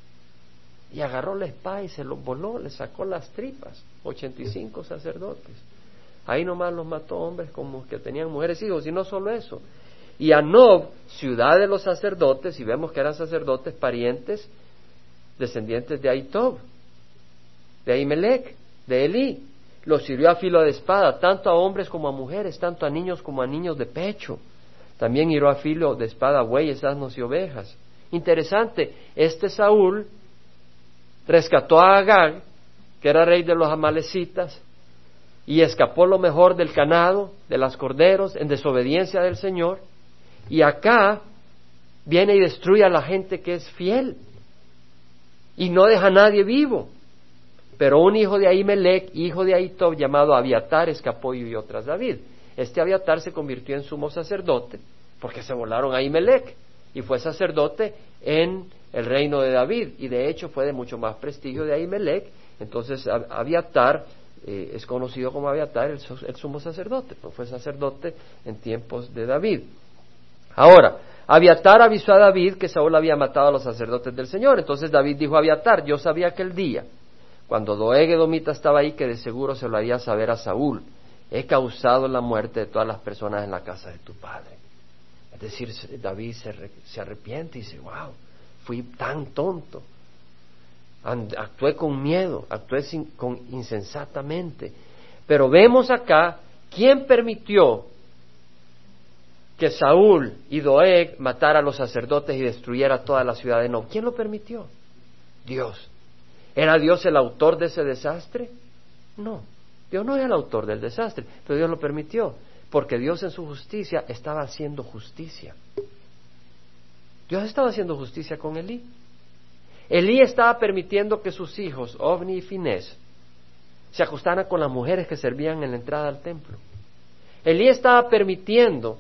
Y agarró la espada y se los voló, le sacó las tripas, 85 sacerdotes. Ahí nomás los mató hombres como que tenían mujeres hijos, y no solo eso. Y a Nob, ciudad de los sacerdotes, y vemos que eran sacerdotes parientes, descendientes de Aitob, de Ahimelech, de Elí. Los sirvió a filo de espada, tanto a hombres como a mujeres, tanto a niños como a niños de pecho. También hirió a filo de espada bueyes, asnos y ovejas. Interesante, este Saúl rescató a Agag, que era rey de los amalecitas, y escapó lo mejor del ganado, de las corderos, en desobediencia del Señor, y acá viene y destruye a la gente que es fiel y no deja a nadie vivo. Pero un hijo de Ahimelech, hijo de Ahitob, llamado Abiatar, escapó y huyó tras David. Este Abiatar se convirtió en sumo sacerdote porque se volaron a Ahimelech y fue sacerdote en el reino de David y de hecho fue de mucho más prestigio de Ahimelech. Entonces Abiatar eh, es conocido como Abiatar, el, sumo sacerdote, pues fue sacerdote en tiempos de David. Ahora, Abiatar avisó a David que Saúl había matado a los sacerdotes del Señor. Entonces David dijo a Abiatar, yo sabía aquel día, cuando Doeg Edomita estaba ahí, que de seguro se lo haría saber a Saúl. He causado la muerte de todas las personas en la casa de tu padre. Es decir, David se, se arrepiente y dice, wow, fui tan tonto actué con miedo, actué con insensatamente. Pero vemos acá quién permitió que Saúl y Doeg matara a los sacerdotes y destruyera toda la ciudad de Nob. ¿Quién lo permitió? Dios. ¿Era Dios el autor de ese desastre? No, Dios no era el autor del desastre, pero Dios lo permitió, porque Dios en su justicia estaba haciendo justicia. Dios estaba haciendo justicia con Elí. Elí estaba permitiendo que sus hijos, Ovni y Finés, se ajustaran con las mujeres que servían en la entrada al templo. Elí estaba permitiendo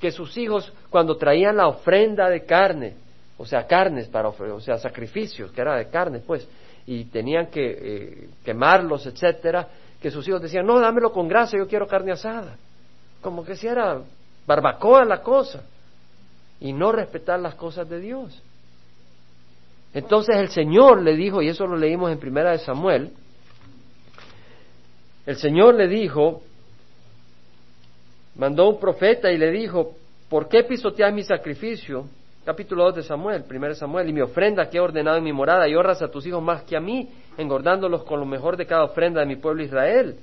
que sus hijos, cuando traían la ofrenda de carne, o sea, carnes para o sea, sacrificios, que era de carne, pues, y tenían que eh, quemarlos, etcétera, que sus hijos decían, no, dámelo con grasa, yo quiero carne asada. Como que si era barbacoa la cosa, y no respetar las cosas de Dios. Entonces el Señor le dijo, y eso lo leímos en primera de Samuel, el Señor le dijo, mandó un profeta y le dijo, ¿por qué pisoteas mi sacrificio? Capítulo 2 de Samuel, 1 Samuel, y mi ofrenda que he ordenado en mi morada, y honras a tus hijos más que a mí, engordándolos con lo mejor de cada ofrenda de mi pueblo Israel.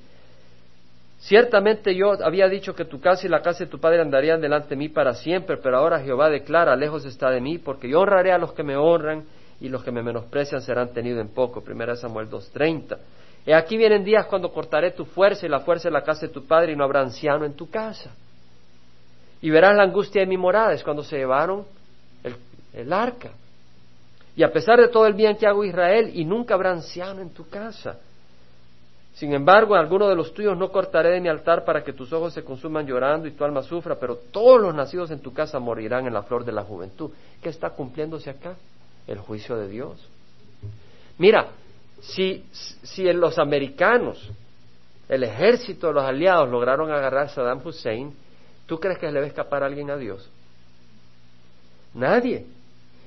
Ciertamente yo había dicho que tu casa y la casa de tu padre andarían delante de mí para siempre, pero ahora Jehová declara, lejos está de mí, porque yo honraré a los que me honran y los que me menosprecian serán tenidos en poco. 1 Samuel 2.30. Y aquí vienen días cuando cortaré tu fuerza y la fuerza de la casa de tu padre y no habrá anciano en tu casa. Y verás la angustia de mi morada, es cuando se llevaron el, el arca. Y a pesar de todo el bien que hago Israel, y nunca habrá anciano en tu casa. Sin embargo, alguno de los tuyos no cortaré de mi altar para que tus ojos se consuman llorando y tu alma sufra, pero todos los nacidos en tu casa morirán en la flor de la juventud. ¿Qué está cumpliéndose acá? El juicio de Dios. Mira, si, si en los americanos, el ejército de los aliados lograron agarrar a Saddam Hussein, ¿tú crees que le va a escapar a alguien a Dios? Nadie.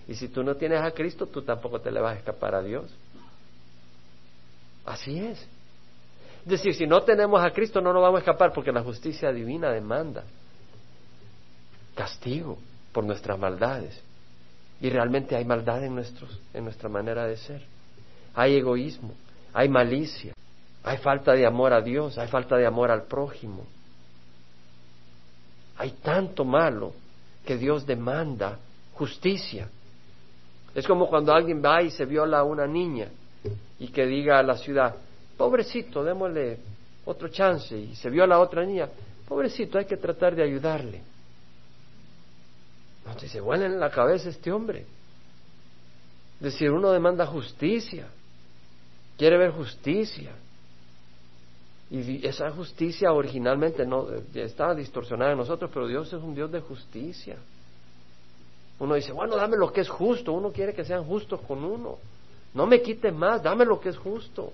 Y si tú no tienes a Cristo, tú tampoco te le vas a escapar a Dios. Así es. Es decir, si no tenemos a Cristo no nos vamos a escapar porque la justicia divina demanda castigo por nuestras maldades. Y realmente hay maldad en, nuestros, en nuestra manera de ser hay egoísmo, hay malicia, hay falta de amor a Dios, hay falta de amor al prójimo. Hay tanto malo que Dios demanda justicia. Es como cuando alguien va y se viola a una niña y que diga a la ciudad, pobrecito, démosle otro chance y se viola a otra niña, pobrecito, hay que tratar de ayudarle. No, se vuela en la cabeza este hombre. Es decir, uno demanda justicia quiere ver justicia. Y esa justicia originalmente no estaba distorsionada en nosotros, pero Dios es un Dios de justicia. Uno dice, bueno, dame lo que es justo. Uno quiere que sean justos con uno. No me quite más, dame lo que es justo.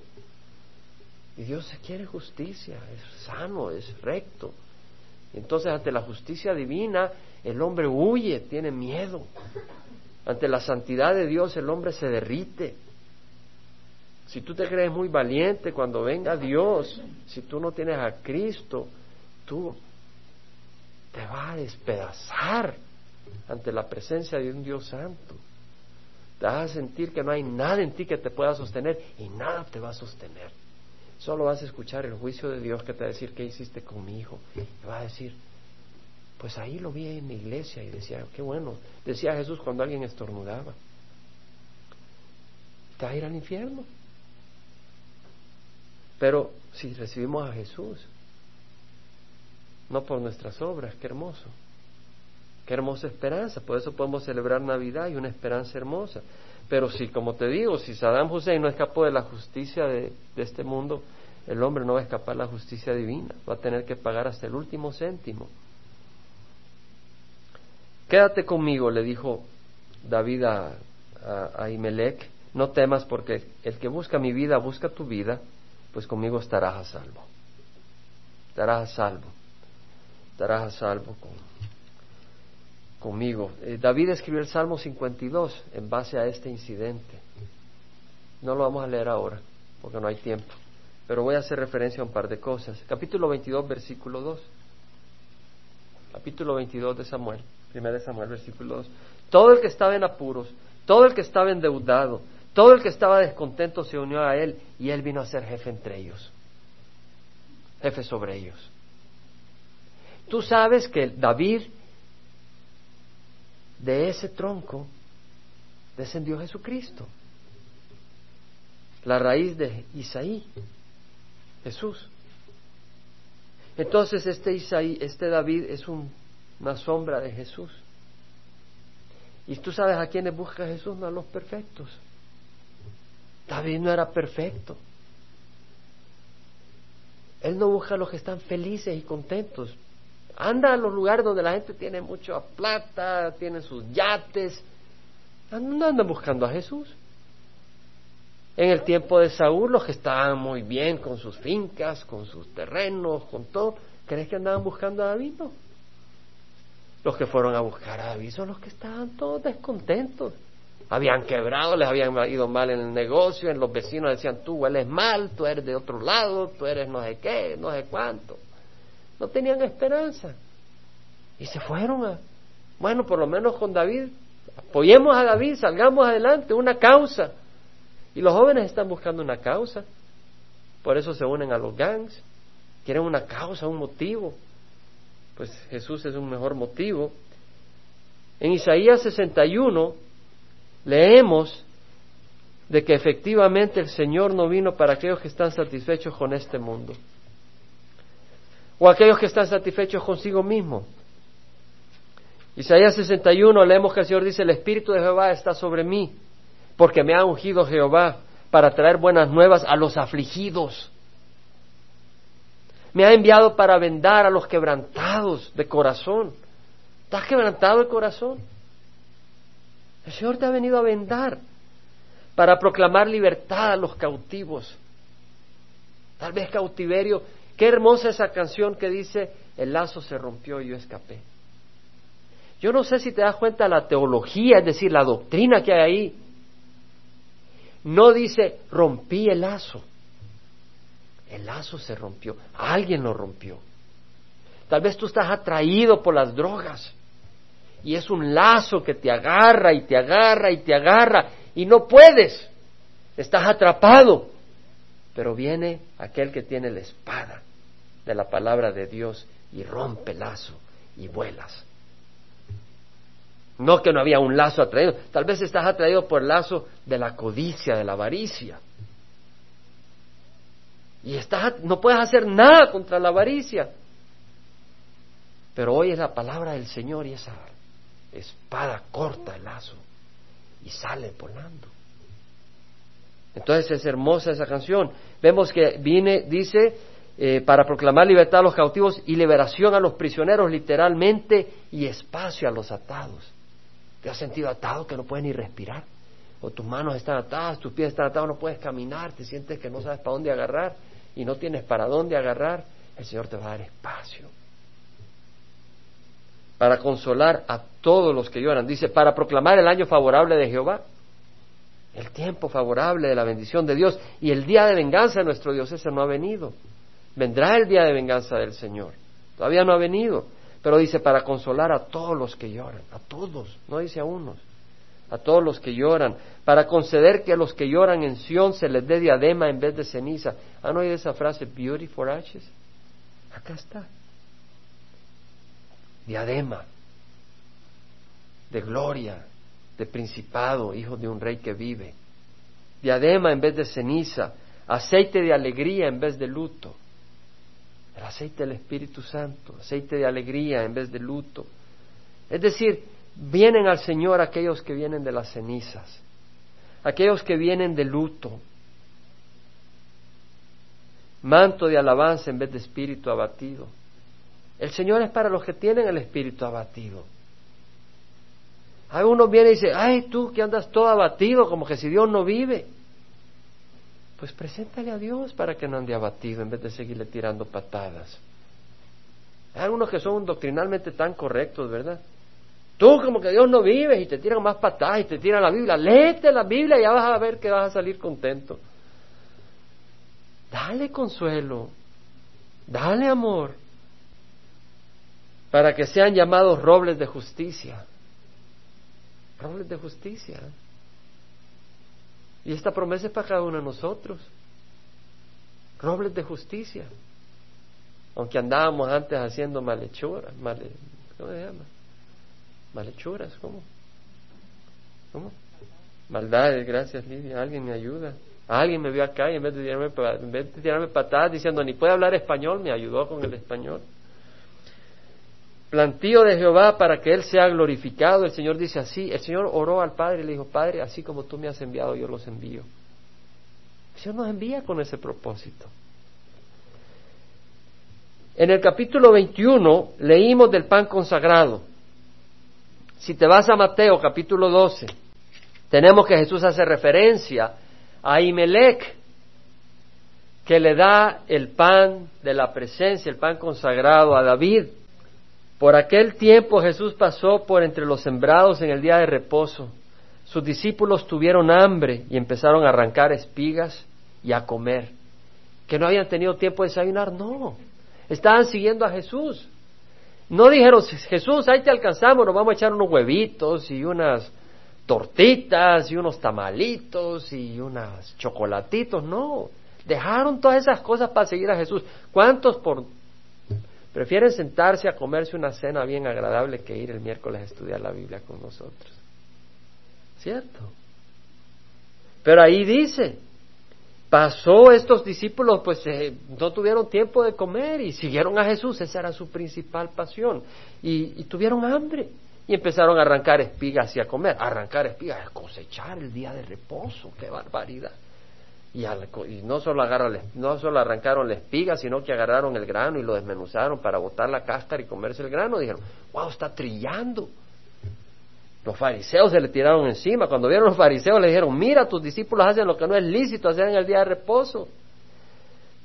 Y Dios quiere justicia, es sano, es recto. Entonces, ante la justicia divina, el hombre huye, tiene miedo. Ante la santidad de Dios, el hombre se derrite. Si tú te crees muy valiente cuando venga Dios, si tú no tienes a Cristo, tú te vas a despedazar ante la presencia de un Dios santo. Te vas a sentir que no hay nada en ti que te pueda sostener y nada te va a sostener. Solo vas a escuchar el juicio de Dios que te va a decir, ¿qué hiciste con mi hijo? Y va a decir, pues ahí lo vi en la iglesia y decía, qué bueno. Decía Jesús cuando alguien estornudaba. Te va a ir al infierno. Pero si recibimos a Jesús, no por nuestras obras, qué hermoso. Qué hermosa esperanza. Por eso podemos celebrar Navidad y una esperanza hermosa. Pero si, como te digo, si Saddam Hussein no escapó de la justicia de, este mundo, el hombre no va a escapar de la justicia divina. Va a tener que pagar hasta el último céntimo. Quédate conmigo, le dijo David a, a. No temas porque el que busca mi vida busca tu vida pues conmigo estarás a salvo. Estarás a salvo. Estarás a salvo conmigo. Eh, David escribió el Salmo 52 en base a este incidente. No lo vamos a leer ahora, porque no hay tiempo. Pero voy a hacer referencia a un par de cosas. Capítulo 22, versículo 2. Capítulo 22 de Samuel. Primero de Samuel, versículo 2. Todo el que estaba en apuros, todo el que estaba endeudado, todo el que estaba descontento se unió a él y él vino a ser jefe entre ellos, jefe sobre ellos. Tú sabes que David, de ese tronco, descendió Jesucristo. la raíz de Isaí, Jesús. Entonces este Isaí, este David es una sombra de Jesús. Y tú sabes a quiénes busca Jesús, no a los perfectos. David no era perfecto. Él no busca a los que están felices y contentos. Anda a los lugares donde la gente tiene mucha plata, tiene sus yates. No andan buscando a Jesús. En el tiempo de Saúl, los que estaban muy bien con sus fincas, con sus terrenos, con todo, ¿crees que andaban buscando a David? No. Los que fueron a buscar a David son los que estaban todos descontentos. Habían quebrado, les habían ido mal en el negocio, en los vecinos decían, tú hueles mal, tú eres de otro lado, tú eres no sé qué, no sé cuánto. No tenían esperanza. Y se fueron a, bueno, por lo menos con David, apoyemos a David, salgamos adelante, una causa. Y los jóvenes están buscando una causa. Por eso se unen a los gangs. Quieren una causa, un motivo pues Jesús es un mejor motivo. En Isaías 61 leemos de que efectivamente el Señor no vino para aquellos que están satisfechos con este mundo o aquellos que están satisfechos consigo mismo. Isaías 61 leemos que el Señor dice, el Espíritu de Jehová está sobre mí, porque me ha ungido Jehová para traer buenas nuevas a los afligidos me ha enviado para vendar a los quebrantados de corazón. ¿Estás quebrantado de corazón? El Señor te ha venido a vendar para proclamar libertad a los cautivos. Tal vez cautiverio. Qué hermosa esa canción que dice, el lazo se rompió y yo escapé. Yo no sé si te das cuenta la teología, es decir, la doctrina que hay ahí. No dice, rompí el lazo. El lazo se rompió, alguien lo rompió. Tal vez tú estás atraído por las drogas y es un lazo que te agarra y te agarra y te agarra y no puedes. Estás atrapado. Pero viene aquel que tiene la espada de la palabra de Dios y rompe lazo y vuelas. No que no había un lazo atraído, tal vez estás atraído por el lazo de la codicia, de la avaricia. Y estás, no puedes hacer nada contra la avaricia. Pero hoy es la palabra del Señor y esa espada corta el lazo y sale volando. Entonces es hermosa esa canción. Vemos que viene, dice, eh, para proclamar libertad a los cautivos y liberación a los prisioneros, literalmente, y espacio a los atados. ¿Te has sentido atado que no puedes ni respirar? O tus manos están atadas, tus pies están atados, no puedes caminar, te sientes que no sabes para dónde agarrar y no tienes para dónde agarrar, el Señor te va a dar espacio para consolar a todos los que lloran. Dice, para proclamar el año favorable de Jehová, el tiempo favorable de la bendición de Dios y el día de venganza de nuestro Dios, ese no ha venido. Vendrá el día de venganza del Señor. Todavía no ha venido. Pero dice, para consolar a todos los que lloran, a todos, no dice a unos a todos los que lloran, para conceder que a los que lloran en Sión se les dé diadema en vez de ceniza. ¿Han oído esa frase, beauty for ashes? Acá está. Diadema de gloria, de principado, hijo de un rey que vive. Diadema en vez de ceniza, aceite de alegría en vez de luto. El aceite del Espíritu Santo, aceite de alegría en vez de luto. Es decir, Vienen al Señor aquellos que vienen de las cenizas, aquellos que vienen de luto, manto de alabanza en vez de espíritu abatido. El Señor es para los que tienen el espíritu abatido. Uno viene y dice, ay tú que andas todo abatido, como que si Dios no vive. Pues preséntale a Dios para que no ande abatido en vez de seguirle tirando patadas. Hay algunos que son doctrinalmente tan correctos, ¿verdad? Tú como que Dios no vive y te tiran más patadas y te tiran la Biblia. Léete la Biblia y ya vas a ver que vas a salir contento. Dale consuelo. Dale amor. Para que sean llamados robles de justicia. Robles de justicia. Y esta promesa es para cada uno de nosotros. Robles de justicia. Aunque andábamos antes haciendo malhechuras, ¿cómo se llama? Malhechuras, ¿cómo? ¿Cómo? Maldades, gracias Lidia, alguien me ayuda. Alguien me vio acá y en vez de tirarme, en vez de tirarme patadas diciendo ni puede hablar español, me ayudó con el español. Plantío de Jehová para que Él sea glorificado. El Señor dice así. El Señor oró al Padre y le dijo, Padre, así como tú me has enviado, yo los envío. El Señor nos envía con ese propósito. En el capítulo 21 leímos del pan consagrado. Si te vas a Mateo capítulo 12, tenemos que Jesús hace referencia a Imelec, que le da el pan de la presencia, el pan consagrado a David. Por aquel tiempo Jesús pasó por entre los sembrados en el día de reposo. Sus discípulos tuvieron hambre y empezaron a arrancar espigas y a comer. Que no habían tenido tiempo de desayunar, no. Estaban siguiendo a Jesús. No dijeron, Jesús, ahí te alcanzamos, nos vamos a echar unos huevitos y unas tortitas y unos tamalitos y unos chocolatitos. No, dejaron todas esas cosas para seguir a Jesús. ¿Cuántos por prefieren sentarse a comerse una cena bien agradable que ir el miércoles a estudiar la Biblia con nosotros? ¿Cierto? Pero ahí dice, pasó estos discípulos, pues eh, no tuvieron tiempo de comer y siguieron a Jesús, esa era su principal pasión, y, tuvieron hambre y empezaron a arrancar espigas y a comer. Arrancar espigas, cosechar el día de reposo, qué barbaridad. Y, no, solo agarran, no solo arrancaron la espiga, sino que agarraron el grano y lo desmenuzaron para botar la cáscara y comerse el grano. Dijeron, wow, está trillando. Los fariseos se le tiraron encima. Cuando vieron los fariseos le dijeron, mira, tus discípulos hacen lo que no es lícito hacer en el día de reposo.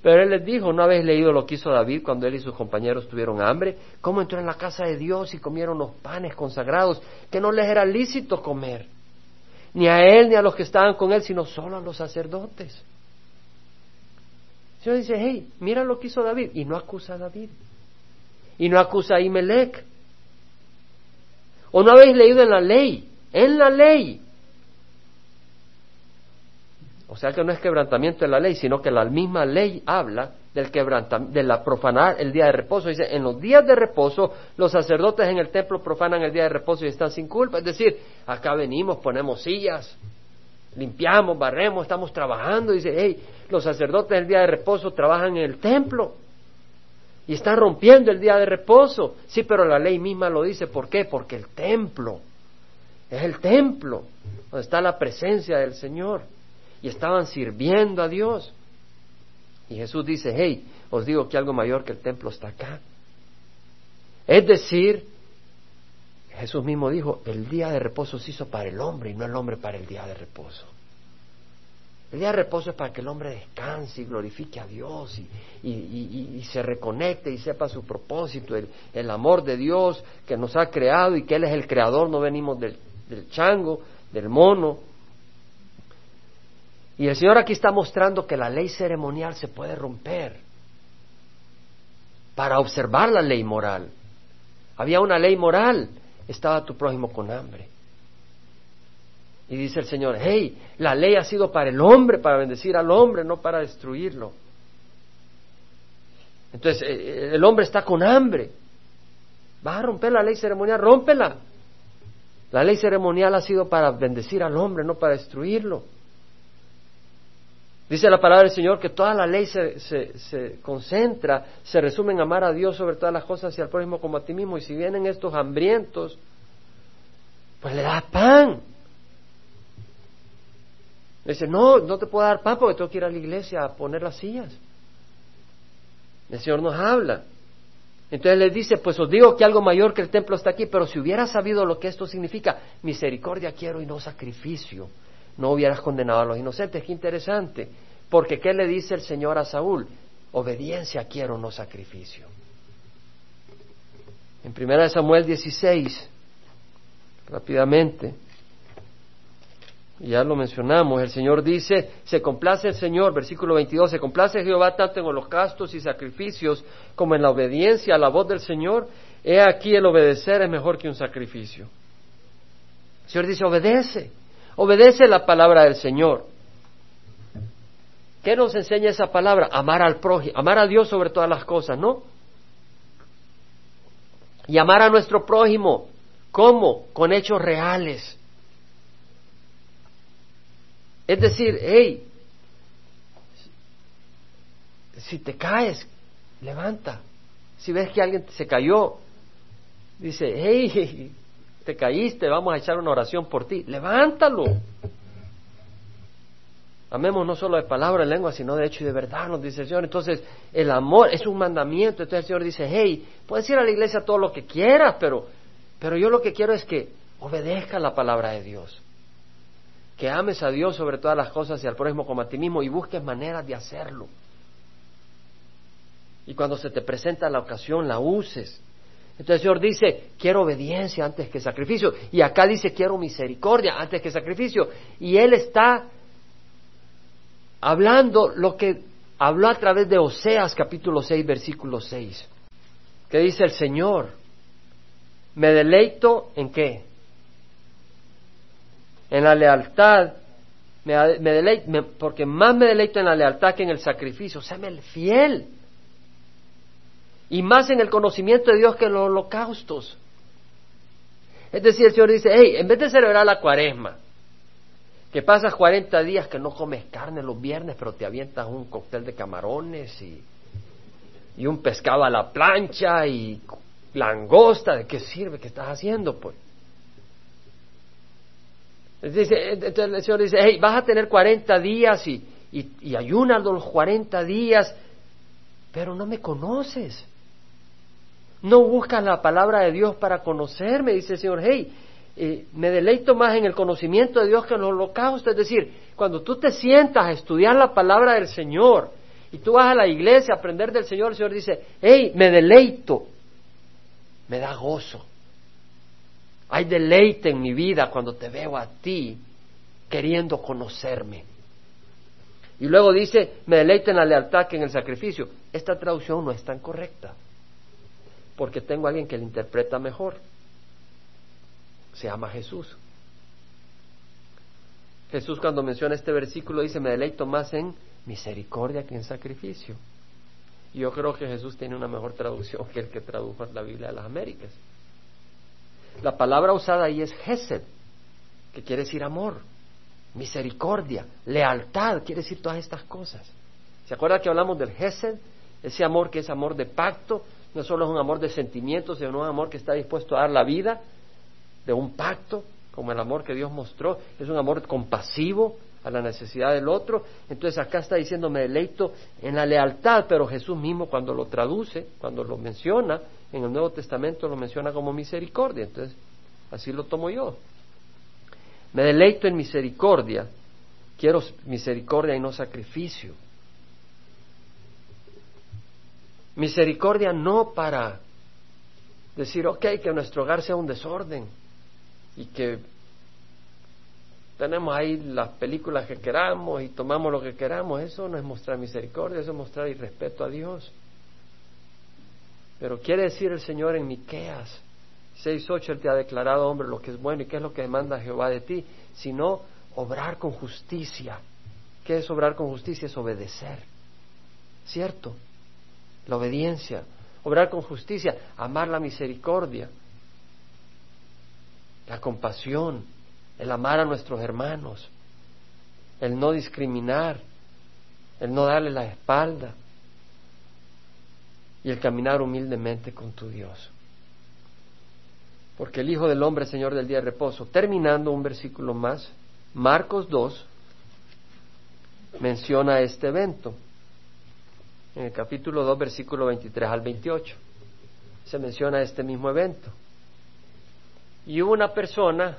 Pero él les dijo, ¿no habéis leído lo que hizo David cuando él y sus compañeros tuvieron hambre? ¿Cómo entró en la casa de Dios y comieron los panes consagrados que no les era lícito comer? Ni a él ni a los que estaban con él, sino solo a los sacerdotes. El Señor dice, hey, mira lo que hizo David. Y no acusa a David. Y no acusa a Imelec. ¿O no habéis leído en la ley? En la ley. O sea que no es quebrantamiento de la ley, sino que la misma ley habla del quebrantamiento, de la profanar el día de reposo. Dice, en los días de reposo, los sacerdotes en el templo profanan el día de reposo y están sin culpa. Es decir, acá venimos, ponemos sillas, limpiamos, barremos, estamos trabajando. Dice, hey, los sacerdotes el día de reposo trabajan en el templo y están rompiendo el día de reposo. Sí, pero la ley misma lo dice. ¿Por qué? Porque el templo es el templo donde está la presencia del Señor. Y estaban sirviendo a Dios. Y Jesús dice, hey, os digo que algo mayor que el templo está acá. Es decir, Jesús mismo dijo, el día de reposo se hizo para el hombre y no el hombre para el día de reposo. El día de reposo es para que el hombre descanse y glorifique a Dios y, se reconecte y sepa su propósito, el, amor de Dios que nos ha creado y que Él es el creador, no venimos del, del chango, del mono. Y el Señor aquí está mostrando que la ley ceremonial se puede romper para observar la ley moral. Había una ley moral, estaba tu prójimo con hambre. Y dice el Señor, hey, la ley ha sido para el hombre, para bendecir al hombre, no para destruirlo. Entonces, eh, eh, el hombre está con hambre. ¿Vas a romper la ley ceremonial? Rómpela. La ley ceremonial ha sido para bendecir al hombre, no para destruirlo. Dice la palabra del Señor que toda la ley se, se, se, concentra, se resume en amar a Dios sobre todas las cosas y al prójimo como a ti mismo. Y si vienen estos hambrientos, pues le das pan. Dice, no, no te puedo dar pan porque tengo que ir a la iglesia a poner las sillas. El Señor nos habla. Entonces le dice, pues os digo que algo mayor que el templo está aquí, pero si hubieras sabido lo que esto significa, misericordia quiero y no sacrificio, no hubieras condenado a los inocentes. Qué interesante. Porque ¿qué le dice el Señor a Saúl? Obediencia quiero, no sacrificio. En 1 Samuel 16, rápidamente, ya lo mencionamos, el Señor dice, se complace el Señor, versículo 22, se complace Jehová tanto en holocaustos y sacrificios como en la obediencia a la voz del Señor. He aquí el obedecer es mejor que un sacrificio. El Señor dice, obedece, obedece la palabra del Señor. ¿Qué nos enseña esa palabra? Amar al prójimo, amar a Dios sobre todas las cosas, ¿no? Y amar a nuestro prójimo, ¿cómo? Con hechos reales es decir, hey, si te caes, levanta. Si ves que alguien se cayó, dice, hey, te caíste, vamos a echar una oración por ti. Levántalo. Amemos no solo de palabra, de lengua, sino de hecho y de verdad, nos dice el Señor. Entonces, el amor es un mandamiento. Entonces el Señor dice, hey, puedes ir a la iglesia todo lo que quieras, pero, pero yo lo que quiero es que obedezca la palabra de Dios. Que ames a Dios sobre todas las cosas y al prójimo como a ti mismo y busques maneras de hacerlo. Y cuando se te presenta la ocasión, la uses. Entonces el Señor dice, quiero obediencia antes que sacrificio. Y acá dice, quiero misericordia antes que sacrificio. Y Él está hablando lo que habló a través de Oseas capítulo 6, versículo 6, que dice el Señor, me deleito en qué? En la lealtad, me, deleito, porque más me deleito en la lealtad que en el sacrificio, séme fiel. Y más en el conocimiento de Dios que en los holocaustos. Es decir, el Señor dice, hey, en vez de celebrar la cuaresma, que pasas 40 días que no comes carne los viernes, pero te avientas un cóctel de camarones y, y un pescado a la plancha y langosta, ¿de qué sirve? ¿Qué estás haciendo, pues? Entonces el Señor dice, hey, vas a tener 40 días y, y, y ayunas los 40 días, pero no me conoces. No buscas la palabra de Dios para conocerme, dice el Señor, hey, eh, me deleito más en el conocimiento de Dios que en el holocausto. Es decir, cuando tú te sientas a estudiar la palabra del Señor y tú vas a la iglesia a aprender del Señor, el Señor dice, hey, me deleito, me da gozo. Hay deleite en mi vida cuando te veo a ti queriendo conocerme. Y luego dice, me deleito en la lealtad que en el sacrificio. Esta traducción no es tan correcta, porque tengo a alguien que la interpreta mejor se llama Jesús. Jesús cuando menciona este versículo dice, me deleito más en misericordia que en sacrificio. Y yo creo que Jesús tiene una mejor traducción que el que tradujo la Biblia de las Américas. La palabra usada ahí es Gesed, que quiere decir amor, misericordia, lealtad, quiere decir todas estas cosas. ¿Se acuerda que hablamos del Gesed? Ese amor que es amor de pacto, no solo es un amor de sentimientos, sino un amor que está dispuesto a dar la vida de un pacto, como el amor que Dios mostró, es un amor compasivo a la necesidad del otro. Entonces acá está diciendo, me deleito en la lealtad, pero Jesús mismo cuando lo traduce, cuando lo menciona, en el Nuevo Testamento lo menciona como misericordia. Entonces, así lo tomo yo. Me deleito en misericordia, quiero misericordia y no sacrificio. Misericordia no para decir, ok, que nuestro hogar sea un desorden, y que tenemos ahí las películas que queramos y tomamos lo que queramos, eso no es mostrar misericordia, eso es mostrar irrespeto a Dios. Pero quiere decir el Señor en Miqueas 6:8 él te ha declarado hombre lo que es bueno y qué es lo que demanda Jehová de ti, sino obrar con justicia. ¿Qué es obrar con justicia? Es obedecer. ¿Cierto? La obediencia, obrar con justicia, amar la misericordia la compasión, el amar a nuestros hermanos, el no discriminar, el no darle la espalda y el caminar humildemente con tu Dios. Porque el Hijo del Hombre, Señor del día de reposo, terminando un versículo más, Marcos 2 menciona este evento. En el capítulo 2, versículo 23 al 28, se menciona este mismo evento. Y hubo una persona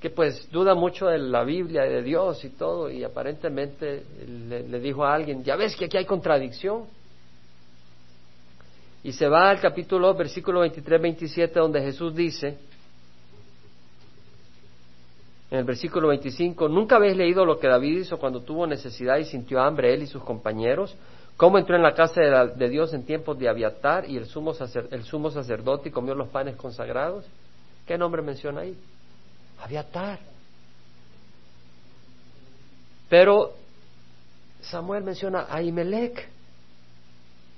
que pues duda mucho de la Biblia y de Dios y todo, y aparentemente le, dijo a alguien, ya ves que aquí hay contradicción. Y se va al capítulo versículo 23-27, donde Jesús dice, en el versículo 25, ¿nunca habéis leído lo que David hizo cuando tuvo necesidad y sintió hambre él y sus compañeros? ¿Cómo entró en la casa de, Dios en tiempos de Abiatar y el sumo, el sumo sacerdote y comió los panes consagrados? ¿Qué nombre menciona ahí? Abiatar. Pero Samuel menciona a Imelec.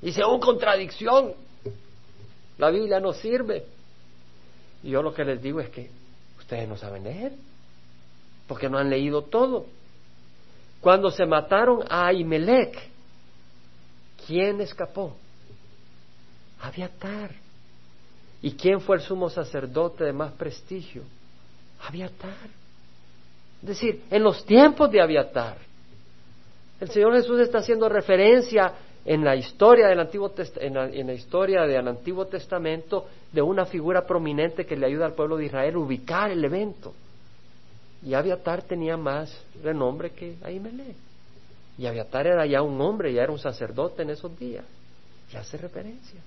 Dice, oh, contradicción. La Biblia no sirve. Y yo lo que les digo es que ustedes no saben leer, porque no han leído todo. Cuando se mataron a Imelec, ¿quién escapó? Abiatar. ¿Y quién fue el sumo sacerdote de más prestigio? Abiatar. Es decir, en los tiempos de Abiatar, el Señor Jesús está haciendo referencia en la historia del Antiguo en la, historia del Antiguo Testamento de una figura prominente que le ayuda al pueblo de Israel a ubicar el evento. Y Abiatar tenía más renombre que Ahimelech. Y Abiatar era ya un hombre, ya era un sacerdote en esos días. Y hace referencia.